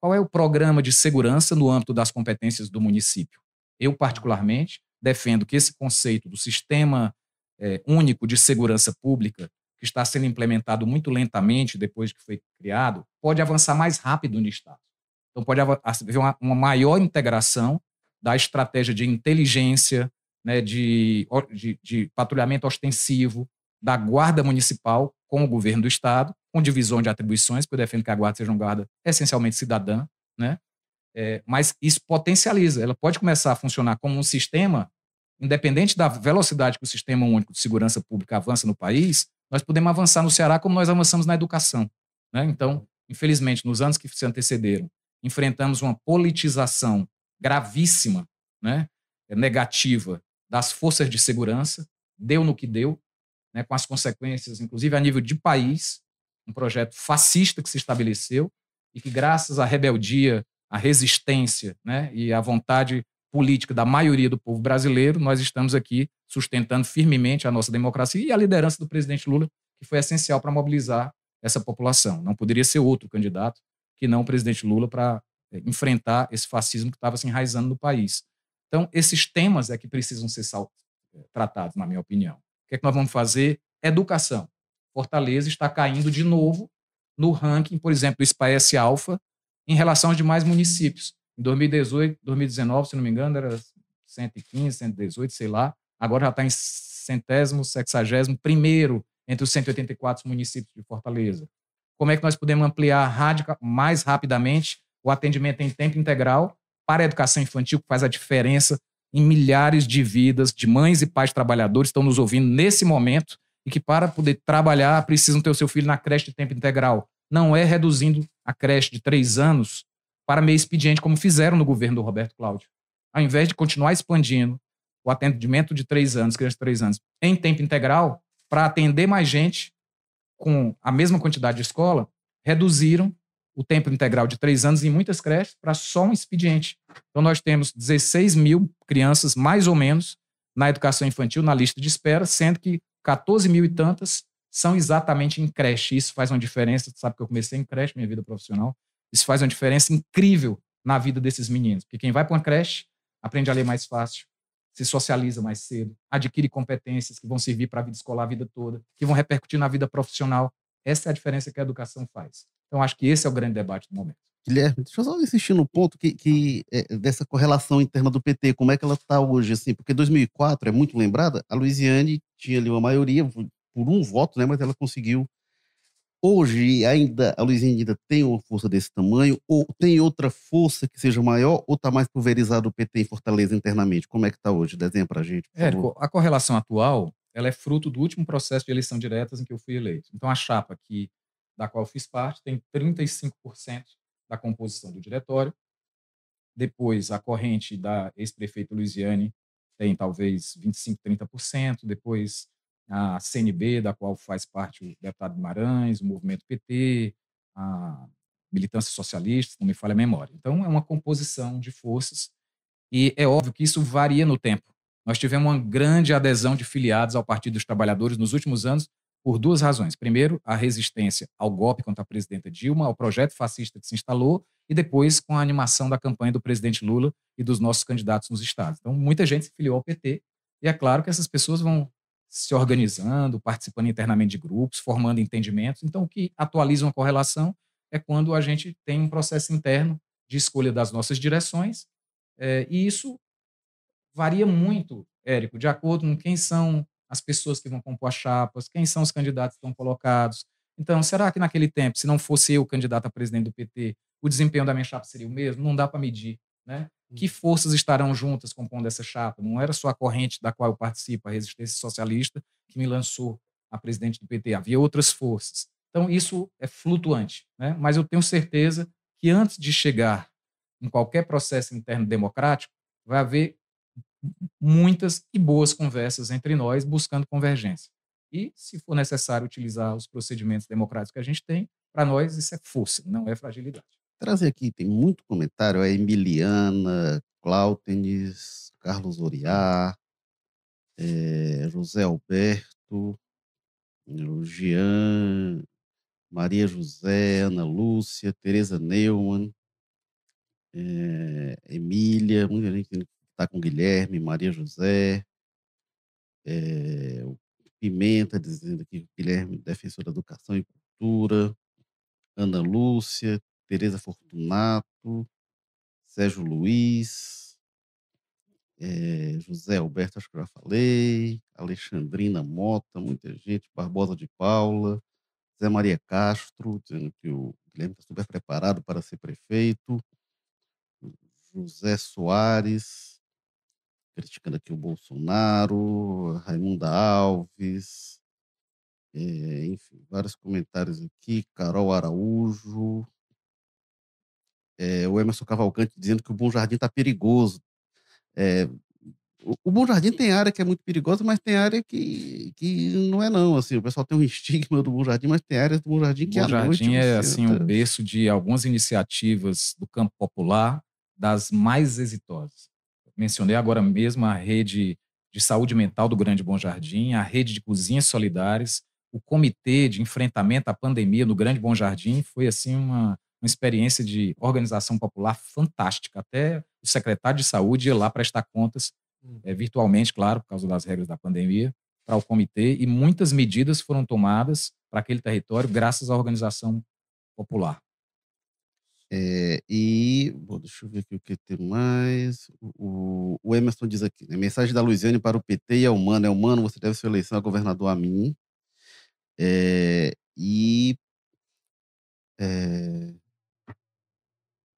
Qual é o programa de segurança no âmbito das competências do município? Eu, particularmente, defendo que esse conceito do sistema é, único de segurança pública, que está sendo implementado muito lentamente depois que foi criado, pode avançar mais rápido no Estado. Então, pode haver uma, uma maior integração da estratégia de inteligência, né, de, de, de patrulhamento ostensivo, da Guarda Municipal com o governo do Estado, com divisão de atribuições, porque eu defendo que a Guarda seja uma guarda essencialmente cidadã, né? É, mas isso potencializa, ela pode começar a funcionar como um sistema independente da velocidade que o Sistema Único de Segurança Pública avança no país, nós podemos avançar no Ceará como nós avançamos na educação. Né? Então, infelizmente, nos anos que se antecederam, enfrentamos uma politização gravíssima, né? negativa das forças de segurança, deu no que deu, né? com as consequências, inclusive a nível de país, um projeto fascista que se estabeleceu e que, graças à rebeldia, à resistência né? e à vontade política da maioria do povo brasileiro, nós estamos aqui sustentando firmemente a nossa democracia e a liderança do presidente Lula, que foi essencial para mobilizar essa população. Não poderia ser outro candidato que não o presidente Lula para é, enfrentar esse fascismo que estava se enraizando no país. Então, esses temas é que precisam ser é, tratados, na minha opinião. O que é que nós vamos fazer? Educação. Fortaleza está caindo de novo no ranking, por exemplo, do SPAES Alfa, em relação aos demais municípios. Em 2018, 2019, se não me engano, era 115, 118, sei lá. Agora já está em centésimo, sexagésimo primeiro entre os 184 municípios de Fortaleza. Como é que nós podemos ampliar mais rapidamente o atendimento em tempo integral para a educação infantil, que faz a diferença em milhares de vidas de mães e pais trabalhadores que estão nos ouvindo nesse momento e que, para poder trabalhar, precisam ter o seu filho na creche de tempo integral. Não é reduzindo a creche de três anos para meio expediente, como fizeram no governo do Roberto Cláudio. Ao invés de continuar expandindo o atendimento de três anos, crianças de três anos, em tempo integral, para atender mais gente com a mesma quantidade de escola, reduziram o tempo integral de três anos em muitas creches para só um expediente. Então, nós temos 16 mil crianças, mais ou menos, na educação infantil, na lista de espera, sendo que 14 mil e tantas são exatamente em creche. Isso faz uma diferença. Você sabe que eu comecei em creche, minha vida profissional. Isso faz uma diferença incrível na vida desses meninos. Porque quem vai para uma creche aprende a ler mais fácil, se socializa mais cedo, adquire competências que vão servir para a vida escolar a vida toda, que vão repercutir na vida profissional. Essa é a diferença que a educação faz. Então, acho que esse é o grande debate do momento. Guilherme, deixa eu só insistir no ponto que, que é, dessa correlação interna do PT, como é que ela está hoje, assim, porque 2004 é muito lembrada, a Luiziane tinha ali uma maioria por um voto, né, mas ela conseguiu. Hoje ainda a Luiziane ainda tem uma força desse tamanho, ou tem outra força que seja maior, ou está mais pulverizado o PT em Fortaleza internamente? Como é que está hoje? Desenha para a gente. Érico, a correlação atual ela é fruto do último processo de eleição direta em que eu fui eleito. Então, a chapa que da qual eu fiz parte, tem 35% da composição do diretório. Depois, a corrente da ex-prefeita Luiziane tem talvez 25%, 30%. Depois, a CNB, da qual faz parte o deputado Guimarães, o movimento PT, a militância socialista, não me falha a memória. Então, é uma composição de forças e é óbvio que isso varia no tempo. Nós tivemos uma grande adesão de filiados ao Partido dos Trabalhadores nos últimos anos, por duas razões. Primeiro, a resistência ao golpe contra a presidenta Dilma, ao projeto fascista que se instalou, e depois com a animação da campanha do presidente Lula e dos nossos candidatos nos estados. Então, muita gente se filiou ao PT, e é claro que essas pessoas vão se organizando, participando internamente de grupos, formando entendimentos. Então, o que atualiza uma correlação é quando a gente tem um processo interno de escolha das nossas direções, é, e isso varia muito, Érico, de acordo com quem são as pessoas que vão compor as chapas, quem são os candidatos que estão colocados. Então, será que naquele tempo, se não fosse eu candidato a presidente do PT, o desempenho da minha chapa seria o mesmo? Não dá para medir. Né? Que hum. forças estarão juntas compondo essa chapa? Não era só a corrente da qual eu participo, a Resistência Socialista, que me lançou a presidente do PT. Havia outras forças. Então, isso é flutuante. Né? Mas eu tenho certeza que antes de chegar em qualquer processo interno democrático, vai haver muitas e boas conversas entre nós, buscando convergência. E, se for necessário utilizar os procedimentos democráticos que a gente tem, para nós isso é força, não é fragilidade. Trazer aqui, tem muito comentário, é Emiliana, Cláutenes, Carlos Oriá, é, José Alberto, o Jean, Maria José, Ana Lúcia, Tereza Neumann, é, Emília, muita gente está com Guilherme, Maria José, é, o Pimenta dizendo aqui, Guilherme, defensor da educação e cultura, Ana Lúcia, Tereza Fortunato, Sérgio Luiz, é, José Alberto, acho que já falei, Alexandrina Mota, muita gente, Barbosa de Paula, Zé Maria Castro, dizendo que o Guilherme está super preparado para ser prefeito, José Soares, criticando aqui o Bolsonaro, Raimunda Alves, é, enfim, vários comentários aqui, Carol Araújo, é, o Emerson Cavalcante dizendo que o Bom Jardim está perigoso. É, o, o Bom Jardim tem área que é muito perigosa, mas tem área que, que não é não. Assim, o pessoal tem um (laughs) estigma do Bom Jardim, mas tem áreas do Bom Jardim que Bom Jardim é você assim o anda- berço de algumas iniciativas do campo popular, das mais exitosas. Mencionei agora mesmo a rede de saúde mental do Grande Bom Jardim, a rede de cozinhas solidárias, o comitê de enfrentamento à pandemia no Grande Bom Jardim foi assim uma, uma experiência de organização popular fantástica. Até o secretário de saúde ia lá prestar contas eh, virtualmente, claro, por causa das regras da pandemia, para o comitê e muitas medidas foram tomadas para aquele território graças à organização popular. É, e, bom, deixa eu ver aqui o que tem mais. O, o Emerson diz aqui, né? Mensagem da Luiziane para o PT e ao Mano. É humano, você deve sua eleição a governador a mim. É, e é,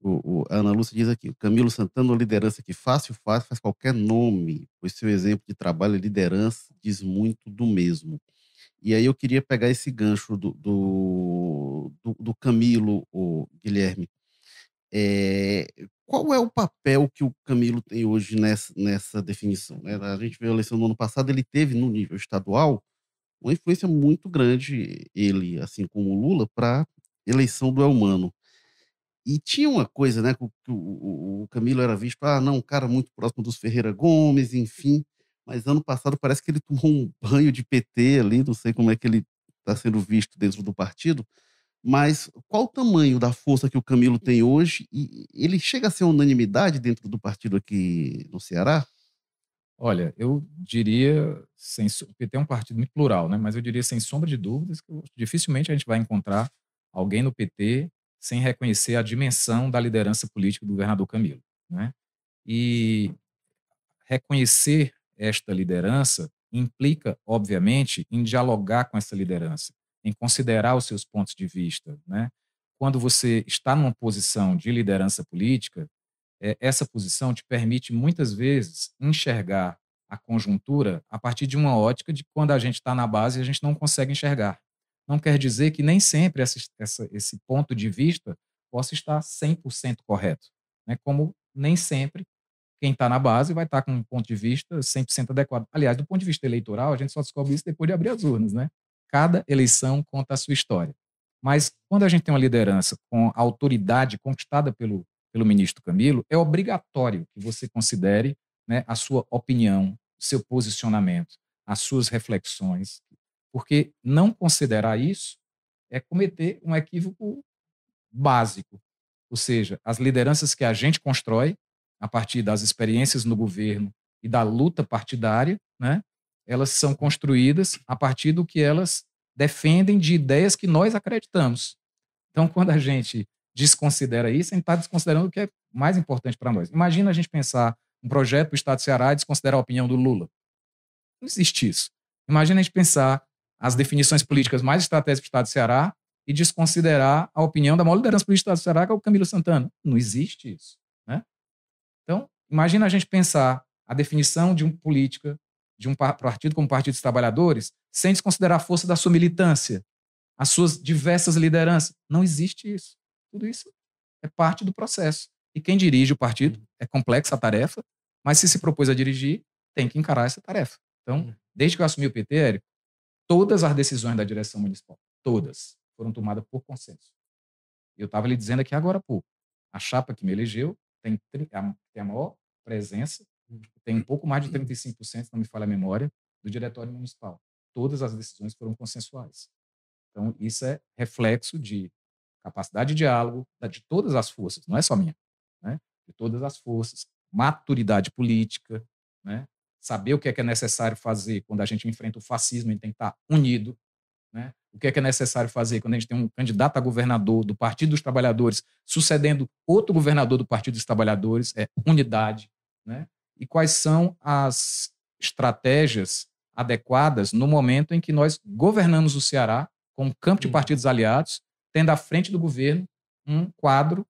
o, o- a Ana Lúcia diz aqui, Camilo Santana, uma liderança que fácil faz, faz qualquer nome, pois seu exemplo de trabalho e liderança diz muito do mesmo. E aí eu queria pegar esse gancho do, do, do, do Camilo, o Guilherme. É, qual é o papel que o Camilo tem hoje nessa, nessa definição? né? A gente viu a eleição no ano passado, ele teve no nível estadual uma influência muito grande, ele, assim como o Lula, para eleição do Elmano. E tinha uma coisa, né, que o, o- Camilo era visto, ah, não, um cara muito próximo dos Ferreira Gomes, enfim. Mas ano passado parece que ele tomou um (laughs) banho de PT ali, não sei como é que ele está sendo visto dentro do partido. Mas qual o tamanho da força que o Camilo tem hoje? E ele chega a ser unanimidade dentro do partido aqui no Ceará? Olha, eu diria, sem, PT é um partido muito plural, né? mas eu diria sem sombra de dúvidas que dificilmente a gente vai encontrar alguém no PT sem reconhecer a dimensão da liderança política do governador Camilo. Né? E reconhecer esta liderança implica, obviamente, em dialogar com essa liderança, em considerar os seus pontos de vista. Né? Quando você está numa posição de liderança política, eh, essa posição te permite muitas vezes enxergar a conjuntura a partir de uma ótica de quando a gente está na base a gente não consegue enxergar. Não quer dizer que nem sempre essa, essa, esse ponto de vista possa estar 100% correto, né? como nem sempre quem está na base vai estar com um ponto de vista 100% adequado. Aliás, do ponto de vista eleitoral, a gente só descobre isso depois de abrir as urnas. Né? Cada eleição conta a sua história. Mas quando a gente tem uma liderança com a autoridade conquistada pelo, pelo ministro Camilo, é obrigatório que você considere né, a sua opinião, o seu posicionamento, as suas reflexões, porque não considerar isso é cometer um equívoco básico. Ou seja, as lideranças que a gente constrói a partir das experiências no governo e da luta partidária, né, elas são construídas a partir do que elas defendem de ideias que nós acreditamos. Então, quando a gente desconsidera isso, a gente está desconsiderando o que é mais importante para nós. Imagina a gente pensar um projeto para o Estado do Ceará e desconsiderar a opinião do Lula. Não existe isso. Imagina a gente pensar as definições políticas mais estratégicas do Estado do Ceará e desconsiderar a opinião da maior liderança política do Estado do Ceará, que é o Camilo Santana. Não existe isso. Né? Então, imagina a gente pensar a definição de uma política de um partido como o Partido dos Trabalhadores sem desconsiderar a força da sua militância, as suas diversas lideranças. Não existe isso. Tudo isso é parte do processo. E quem dirige o partido é complexa a tarefa, mas se se propôs a dirigir, tem que encarar essa tarefa. Então, desde que eu assumi o PT, Érico, todas as decisões da direção municipal, todas, foram tomadas por consenso. Eu estava lhe dizendo aqui agora há pouco, a chapa que me elegeu tem, tem a maior presença, tem um pouco mais de 35%, se não me falha a memória, do diretório municipal. Todas as decisões foram consensuais. Então, isso é reflexo de capacidade de diálogo de todas as forças, não é só minha, né? de todas as forças, maturidade política, né? Saber o que é, que é necessário fazer quando a gente enfrenta o fascismo, gente tem que estar unido, né? o que é, que é necessário fazer quando a gente tem um candidato a governador do Partido dos Trabalhadores sucedendo outro governador do Partido dos Trabalhadores, é unidade, né? e quais são as estratégias adequadas no momento em que nós governamos o Ceará com um campo de partidos aliados, tendo à frente do governo um quadro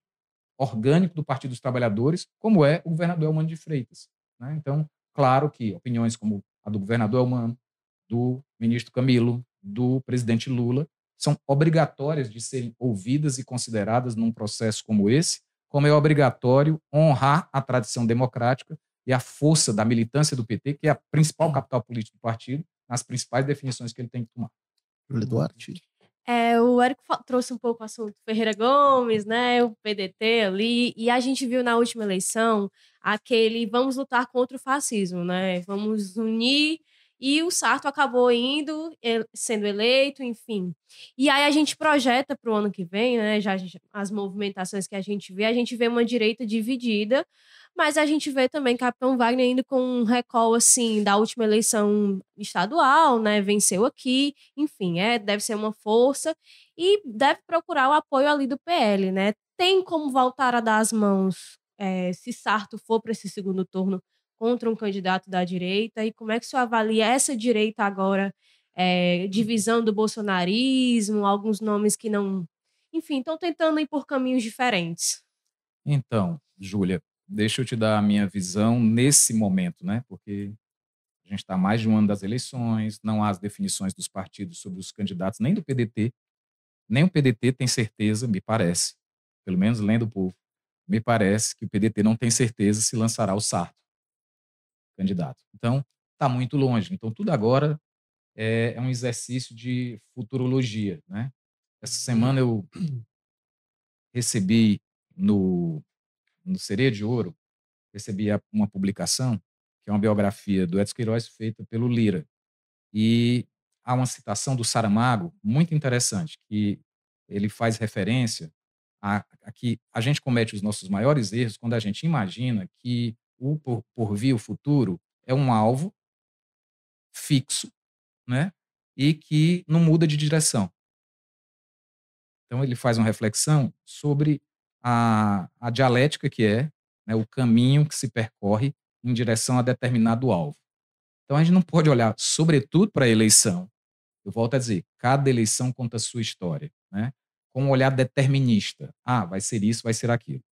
orgânico do Partido dos Trabalhadores, como é o governador Elmano de Freitas. Né? Então, claro que opiniões como a do governador Elmano, do ministro Camilo, do presidente Lula, são obrigatórias de serem ouvidas e consideradas num processo como esse, como é obrigatório honrar a tradição democrática e a força da militância do PT, que é a principal capital política do partido, nas principais definições que ele tem que tomar. Duarte. É, o Érico trouxe um pouco o assunto Ferreira Gomes, né, o PDT ali, e a gente viu na última eleição aquele vamos lutar contra o fascismo, né, vamos unir e o Sarto acabou indo, sendo eleito, enfim. E aí a gente projeta para o ano que vem, né? Já as movimentações que a gente vê, a gente vê uma direita dividida, mas a gente vê também Capitão Wagner indo com um recall assim da última eleição estadual, né? Venceu aqui, enfim, é, deve ser uma força e deve procurar o apoio ali do PL, né? Tem como voltar a dar as mãos é, se Sarto for para esse segundo turno contra um candidato da direita e como é que o senhor avalia essa direita agora, é, divisão do bolsonarismo, alguns nomes que não, enfim, estão tentando ir por caminhos diferentes. Então, Júlia, deixa eu te dar a minha visão nesse momento, né? Porque a gente está mais de um ano das eleições, não há as definições dos partidos sobre os candidatos, nem do PDT, nem o PDT tem certeza, me parece, pelo menos lendo o povo, me parece que o PDT não tem certeza se lançará o Sarto candidato. Então, está muito longe. Então, tudo agora é, é, um exercício de futurologia. Né? Essa semana eu recebi no, no Sereia de Ouro, recebi uma publicação, que é uma biografia do Edson Queiroz feita pelo Lira. E há uma citação do Saramago muito interessante, que ele faz referência a, a que a gente comete os nossos maiores erros quando a gente imagina que o por, por vir o futuro é um alvo fixo, né? E que não muda de direção. Então ele faz uma reflexão sobre a, a dialética que é né, o caminho que se percorre em direção a determinado alvo. Então a gente não pode olhar, sobretudo, para a eleição. Eu volto a dizer, cada eleição conta a sua história, né? Com um olhar determinista. Ah, vai ser isso, vai ser aquilo.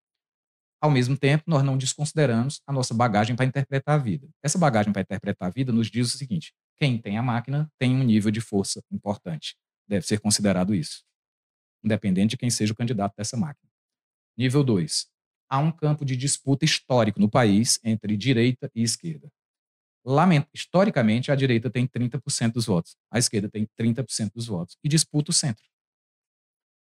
Ao mesmo tempo, nós não desconsideramos a nossa bagagem para interpretar a vida. Essa bagagem para interpretar a vida nos diz o seguinte: quem tem a máquina tem um nível de força importante. Deve ser considerado isso, independente de quem seja o candidato dessa máquina. Nível 2. Há um campo de disputa histórico no país entre direita e esquerda. Historicamente, a direita tem 30% dos votos, a esquerda tem 30% dos votos e disputa o centro.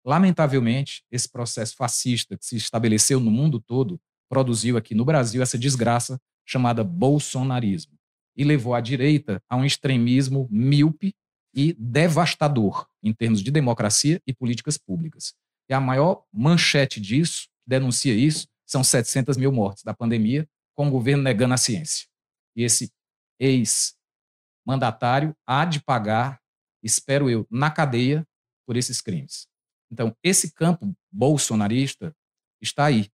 Lamentavelmente, esse processo fascista que se estabeleceu no mundo todo produziu aqui no Brasil essa desgraça chamada bolsonarismo e levou a direita a um extremismo míope e devastador em termos de democracia e políticas públicas. E a maior manchete disso, que denuncia isso, são 700 mil mortes da pandemia, com o governo negando a ciência. E esse ex-mandatário há de pagar, espero eu, na cadeia por esses crimes. Então, esse campo bolsonarista está aí.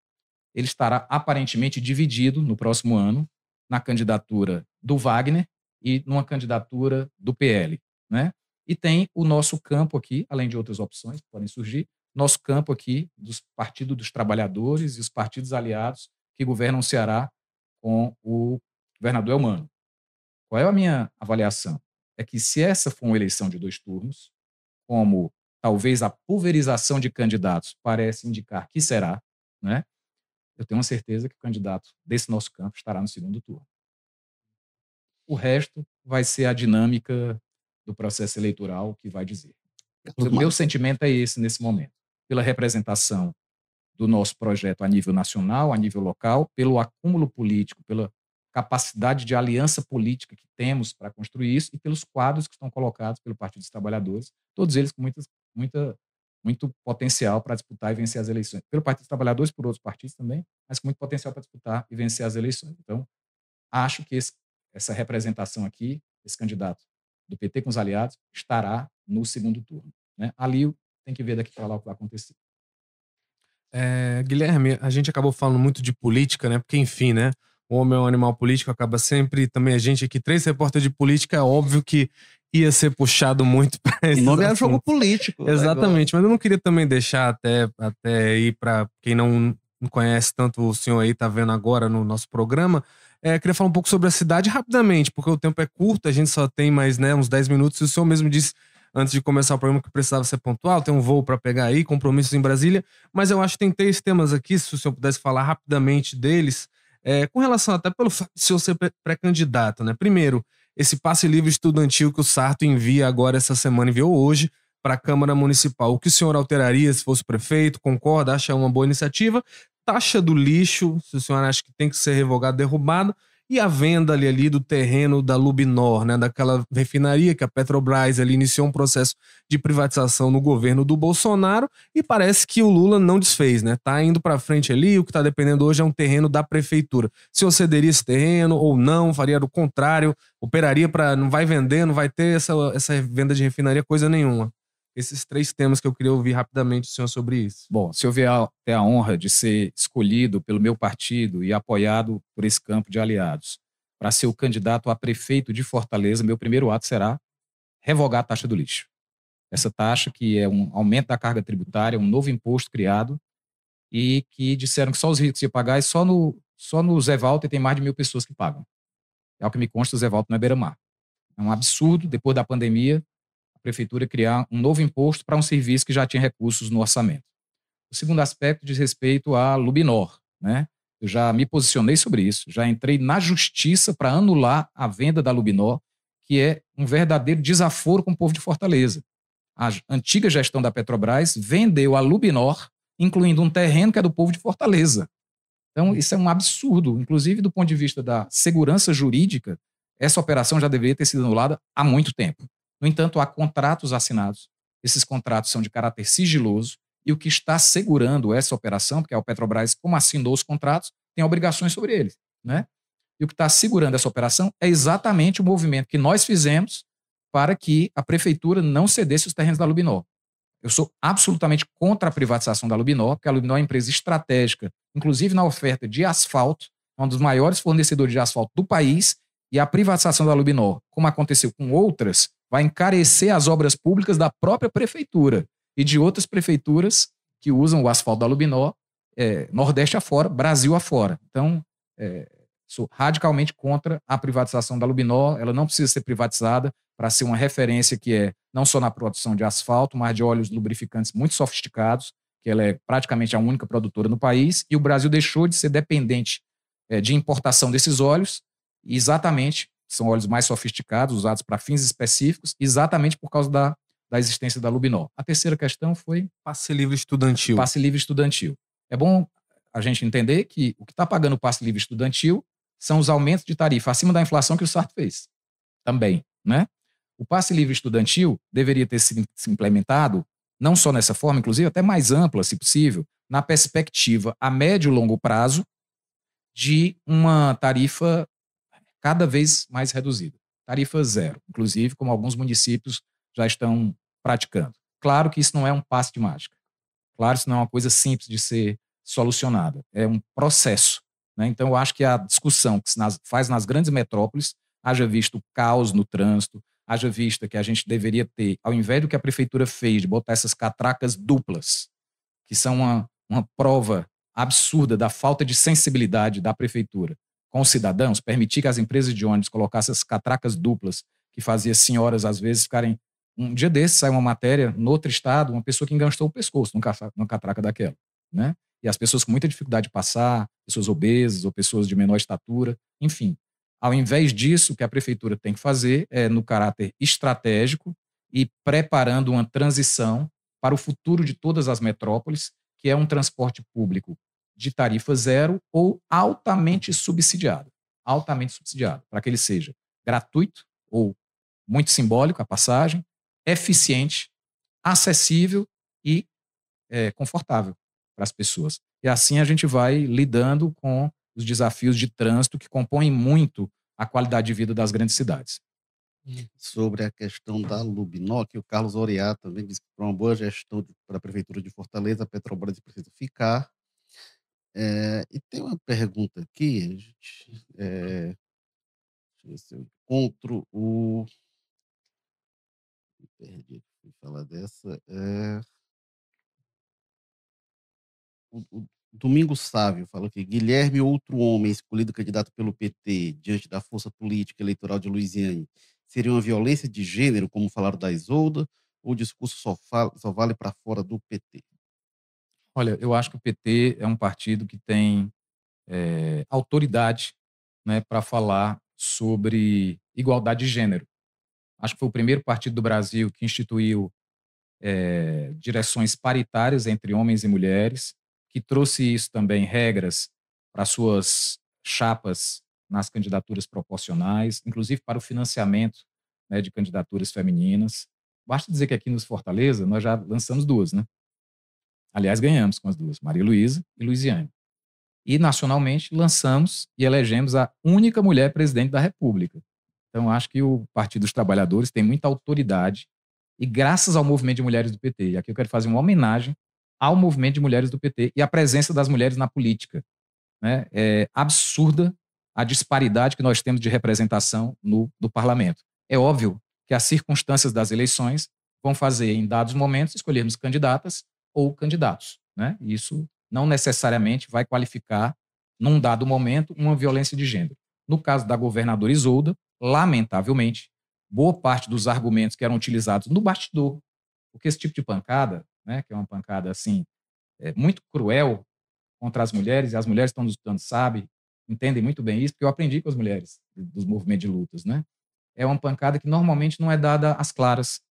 Ele estará aparentemente dividido no próximo ano na candidatura do Wagner e numa candidatura do PL, né? E tem o nosso campo aqui, além de outras opções que podem surgir, nosso campo aqui dos partidos dos trabalhadores e os partidos aliados que governam o Ceará com o governador Elmano. Qual é a minha avaliação? É que se essa for uma eleição de dois turnos, como talvez a pulverização de candidatos parece indicar que será, né? Eu tenho uma certeza que o candidato desse nosso campo estará no segundo turno. O resto vai ser a dinâmica do processo eleitoral que vai dizer. O meu sentimento é esse nesse momento, pela representação do nosso projeto a nível nacional, a nível local, pelo acúmulo político, pela capacidade de aliança política que temos para construir isso e pelos quadros que estão colocados pelo Partido dos Trabalhadores, todos eles com muitas, muita, muito potencial para disputar e vencer as eleições. Pelo Partido dos Trabalhadores, por outros partidos também, mas com muito potencial para disputar e vencer as eleições. Então, acho que esse, essa representação aqui, esse candidato do PT com os aliados, estará no segundo turno. Né? Ali tem que ver daqui para lá o que vai acontecer. É, Guilherme, a gente acabou falando muito de política, né? Porque, enfim, né? o homem é um animal político, acaba sempre. Também a gente aqui, três repórteres de política, é óbvio que ia ser puxado muito (laughs) para esse. O nome é jogo político. Exatamente, mas eu não queria também deixar até, até ir para quem não não conhece tanto o senhor aí, tá vendo agora no nosso programa. É, queria falar um pouco sobre a cidade rapidamente, porque o tempo é curto, a gente só tem mais né, uns 10 minutos. E o senhor mesmo disse antes de começar o programa que precisava ser pontual, tem um voo para pegar aí, compromissos em Brasília. Mas eu acho que tem três temas aqui, se o senhor pudesse falar rapidamente deles, é, com relação até pelo fato de o senhor ser pré-candidato, né? Primeiro, esse passe livre estudantil que o Sarto envia agora essa semana, enviou hoje para a Câmara Municipal. O que o senhor alteraria se fosse prefeito? Concorda? Acha uma boa iniciativa? taxa do lixo, se o senhor acha que tem que ser revogado, derrubado, e a venda ali, ali do terreno da Lubinor, né, daquela refinaria que a Petrobras ali iniciou um processo de privatização no governo do Bolsonaro e parece que o Lula não desfez, né? Tá indo para frente ali, o que está dependendo hoje é um terreno da prefeitura. Se eu cederia esse terreno ou não, faria do contrário, operaria para não vai vender, não vai ter essa, essa venda de refinaria coisa nenhuma esses três temas que eu queria ouvir rapidamente o senhor sobre isso. Bom, se eu vier a ter a honra de ser escolhido pelo meu partido e apoiado por esse campo de aliados para ser o candidato a prefeito de Fortaleza, meu primeiro ato será revogar a taxa do lixo. Essa taxa que é um aumento da carga tributária, um novo imposto criado e que disseram que só os ricos iam pagar e só no, só no Zé Walter tem mais de mil pessoas que pagam. É o que me consta, o Zé Walter não é beira-mar. É um absurdo, depois da pandemia, prefeitura criar um novo imposto para um serviço que já tinha recursos no orçamento. O segundo aspecto diz respeito à Lubinor, né? Eu já me posicionei sobre isso, já entrei na justiça para anular a venda da Lubinor, que é um verdadeiro desaforo com o povo de Fortaleza. A antiga gestão da Petrobras vendeu a Lubinor, incluindo um terreno que é do povo de Fortaleza. Então, isso é um absurdo. Inclusive, do ponto de vista da segurança jurídica, essa operação já deveria ter sido anulada há muito tempo. No entanto, há contratos assinados. Esses contratos são de caráter sigiloso e o que está segurando essa operação, porque a Petrobras, como assinou os contratos, tem obrigações sobre eles. Né? E o que está segurando essa operação é exatamente o movimento que nós fizemos para que a prefeitura não cedesse os terrenos da Lubinor. Eu sou absolutamente contra a privatização da Lubinor, porque a Lubinor é uma empresa estratégica, inclusive na oferta de asfalto, é um dos maiores fornecedores de asfalto do país, e a privatização da Lubinor, como aconteceu com outras, vai encarecer as obras públicas da própria prefeitura e de outras prefeituras que usam o asfalto da Lubinó, é, Nordeste afora, Brasil afora. Então, é, sou radicalmente contra a privatização da Lubinó. Ela não precisa ser privatizada para ser uma referência que é não só na produção de asfalto, mas de óleos lubrificantes muito sofisticados, que ela é praticamente a única produtora no país, e o Brasil deixou de ser dependente é, de importação desses óleos, exatamente são óleos mais sofisticados, usados para fins específicos, exatamente por causa da, da existência da Lubinol. A terceira questão foi. Passe livre estudantil. Passe livre estudantil. É bom a gente entender que o que está pagando o passe livre estudantil são os aumentos de tarifa acima da inflação que o Sarto fez. Também, né? O passe livre estudantil deveria ter sido implementado não só nessa forma, inclusive até mais ampla, se possível, na perspectiva a médio e longo prazo de uma tarifa cada vez mais reduzida. Tarifa zero, inclusive, como alguns municípios já estão praticando. Claro que isso não é um passe de mágica. Claro, isso não é uma coisa simples de ser solucionada. É um processo. Né? Então, eu acho que a discussão que se faz nas grandes metrópoles, haja visto o caos no trânsito, haja vista que a gente deveria ter, ao invés do que a prefeitura fez, de botar essas catracas duplas, que são uma, uma prova absurda da falta de sensibilidade da prefeitura com os cidadãos, permitir que as empresas de ônibus colocassem essas catracas duplas, que fazia senhoras, às vezes, ficarem. Um dia desses saiu uma matéria, no outro estado, uma pessoa que enganchou o pescoço numa catraca daquela. Né? E as pessoas com muita dificuldade de passar, pessoas obesas ou pessoas de menor estatura, enfim. Ao invés disso, o que a prefeitura tem que fazer é, no caráter estratégico e preparando uma transição para o futuro de todas as metrópoles, que é um transporte público de tarifa zero ou altamente subsidiado. Altamente subsidiado, para que ele seja gratuito ou muito simbólico a passagem, eficiente, acessível e é, confortável para as pessoas. E assim a gente vai lidando com os desafios de trânsito que compõem muito a qualidade de vida das grandes cidades. Sobre a questão da Lubinó, que o Carlos Oriá também disse que para uma boa gestão para a Prefeitura de Fortaleza, a Petrobras precisa ficar é, e tem uma pergunta aqui, a gente, é, deixa eu ver se eu encontro o. Me perdi, falar dessa. É, o, o, Domingo Sávio fala aqui, Guilherme, outro homem escolhido candidato pelo PT diante da força política eleitoral de Luiziane, seria uma violência de gênero, como falaram da Isolda, ou o discurso só, fala, só vale para fora do PT? Olha, eu acho que o PT é um partido que tem é, autoridade né, para falar sobre igualdade de gênero. Acho que foi o primeiro partido do Brasil que instituiu é, direções paritárias entre homens e mulheres, que trouxe isso também regras para suas chapas nas candidaturas proporcionais, inclusive para o financiamento né, de candidaturas femininas. Basta dizer que aqui nos Fortaleza nós já lançamos duas, né? Aliás, ganhamos com as duas, Maria Luísa e Luiziane. E nacionalmente lançamos e elegemos a única mulher presidente da República. Então, acho que o Partido dos Trabalhadores tem muita autoridade e graças ao movimento de mulheres do PT. E aqui eu quero fazer uma homenagem ao movimento de mulheres do PT e à presença das mulheres na política. Né? É absurda a disparidade que nós temos de representação no, no parlamento. É óbvio que as circunstâncias das eleições vão fazer, em dados momentos, escolhermos candidatas ou candidatos. Né? Isso não necessariamente vai qualificar, num dado momento, uma violência de gênero. No caso da governadora Isolda, lamentavelmente, boa parte dos argumentos que eram utilizados no bastidor, porque esse tipo de pancada, né, que é uma pancada assim, é muito cruel contra as mulheres, e as mulheres estão nos estudando, sabem, entendem muito bem isso, porque eu aprendi com as mulheres dos movimentos de lutas, né? É uma pancada que normalmente não é dada às claras,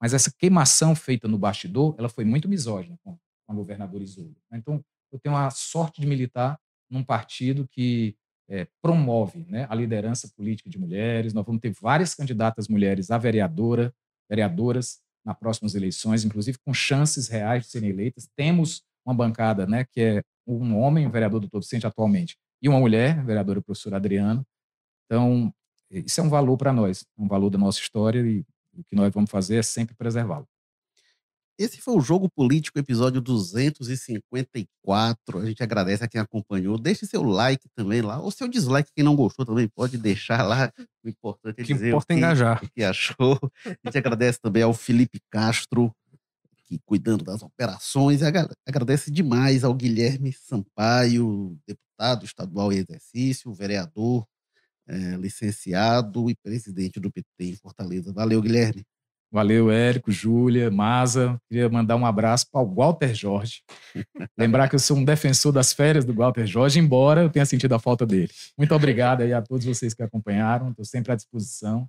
mas essa queimação feita no bastidor, ela foi muito misógina com, a governadora Isolda. Né. Então, eu tenho a sorte de militar num partido que é, promove né, a liderança política de mulheres. Nós vamos ter várias candidatas mulheres a vereadora, vereadoras nas próximas eleições, inclusive com chances reais de serem eleitas. Temos uma bancada né, que é um homem, o vereador doutor Vicente atualmente, e uma mulher, a vereadora professora Adriana. Então, isso é um valor para nós, um valor da nossa história e o que nós vamos fazer é sempre preservá-lo. Esse foi o Jogo Político, episódio 254. A gente agradece a quem acompanhou. Deixe seu like também lá, ou seu dislike, quem não gostou também pode deixar lá. O importante é que dizer importa o que, engajar. o que achou. A gente agradece também ao Felipe Castro, que cuidando das operações. Agra- agradece demais ao Guilherme Sampaio, deputado estadual em exercício, vereador, eh, licenciado e presidente do PT em Fortaleza. Valeu, Guilherme. Valeu, Érico, Júlia, Maza. Queria mandar um abraço para o Walter Jorge. Lembrar que eu sou um defensor das férias do Walter Jorge, embora eu tenha sentido a falta dele. Muito obrigado aí a todos vocês que acompanharam. Estou sempre à disposição.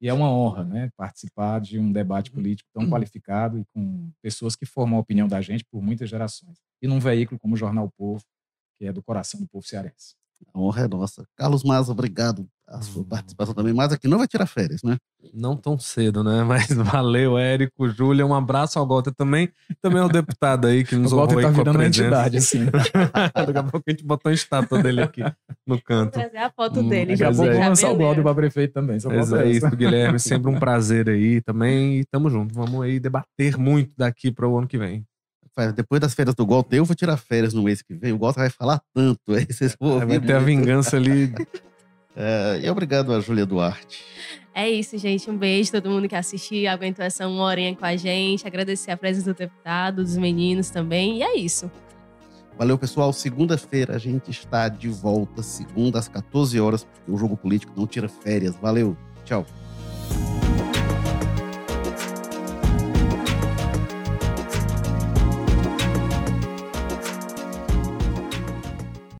E é uma honra né, participar de um debate político tão qualificado e com pessoas que formam a opinião da gente por muitas gerações. E num veículo como o Jornal Povo, que é do coração do povo cearense. A honra é nossa. Carlos Maza, obrigado a sua Hum. participação também. Maza que não vai tirar férias, né? Não tão cedo, né? (laughs) Mas valeu, Érico, Júlia. Um abraço ao Walter também. Também ao deputado aí que nos o Walter honrou tá aí com a presença. entidade, assim. (laughs) Daqui a pouco a gente botou a estátua dele aqui no Vou canto. trazer a foto Hum, dele. Daqui a Mas pouco é. vamos lançar o. Walter para prefeito também. Só Mas é isso, Guilherme. Sempre um prazer aí também. E tamo junto. Vamos aí debater muito daqui para o ano que vem. Depois das férias do Walter, eu vou tirar férias no mês que vem. O Walter vai falar tanto. Aí vocês vão Aí ouvir vai ter a vingança ali. (laughs) É, e obrigado a Júlia Duarte. É isso, gente. Um beijo a todo mundo que assistiu, aguentou essa uma horinha com a gente. Agradecer a presença do deputado, dos meninos também. E é isso. Valeu, pessoal. Segunda-feira a gente está de volta, segunda às 14 horas, porque o Jogo Político não tira férias. Valeu. Tchau.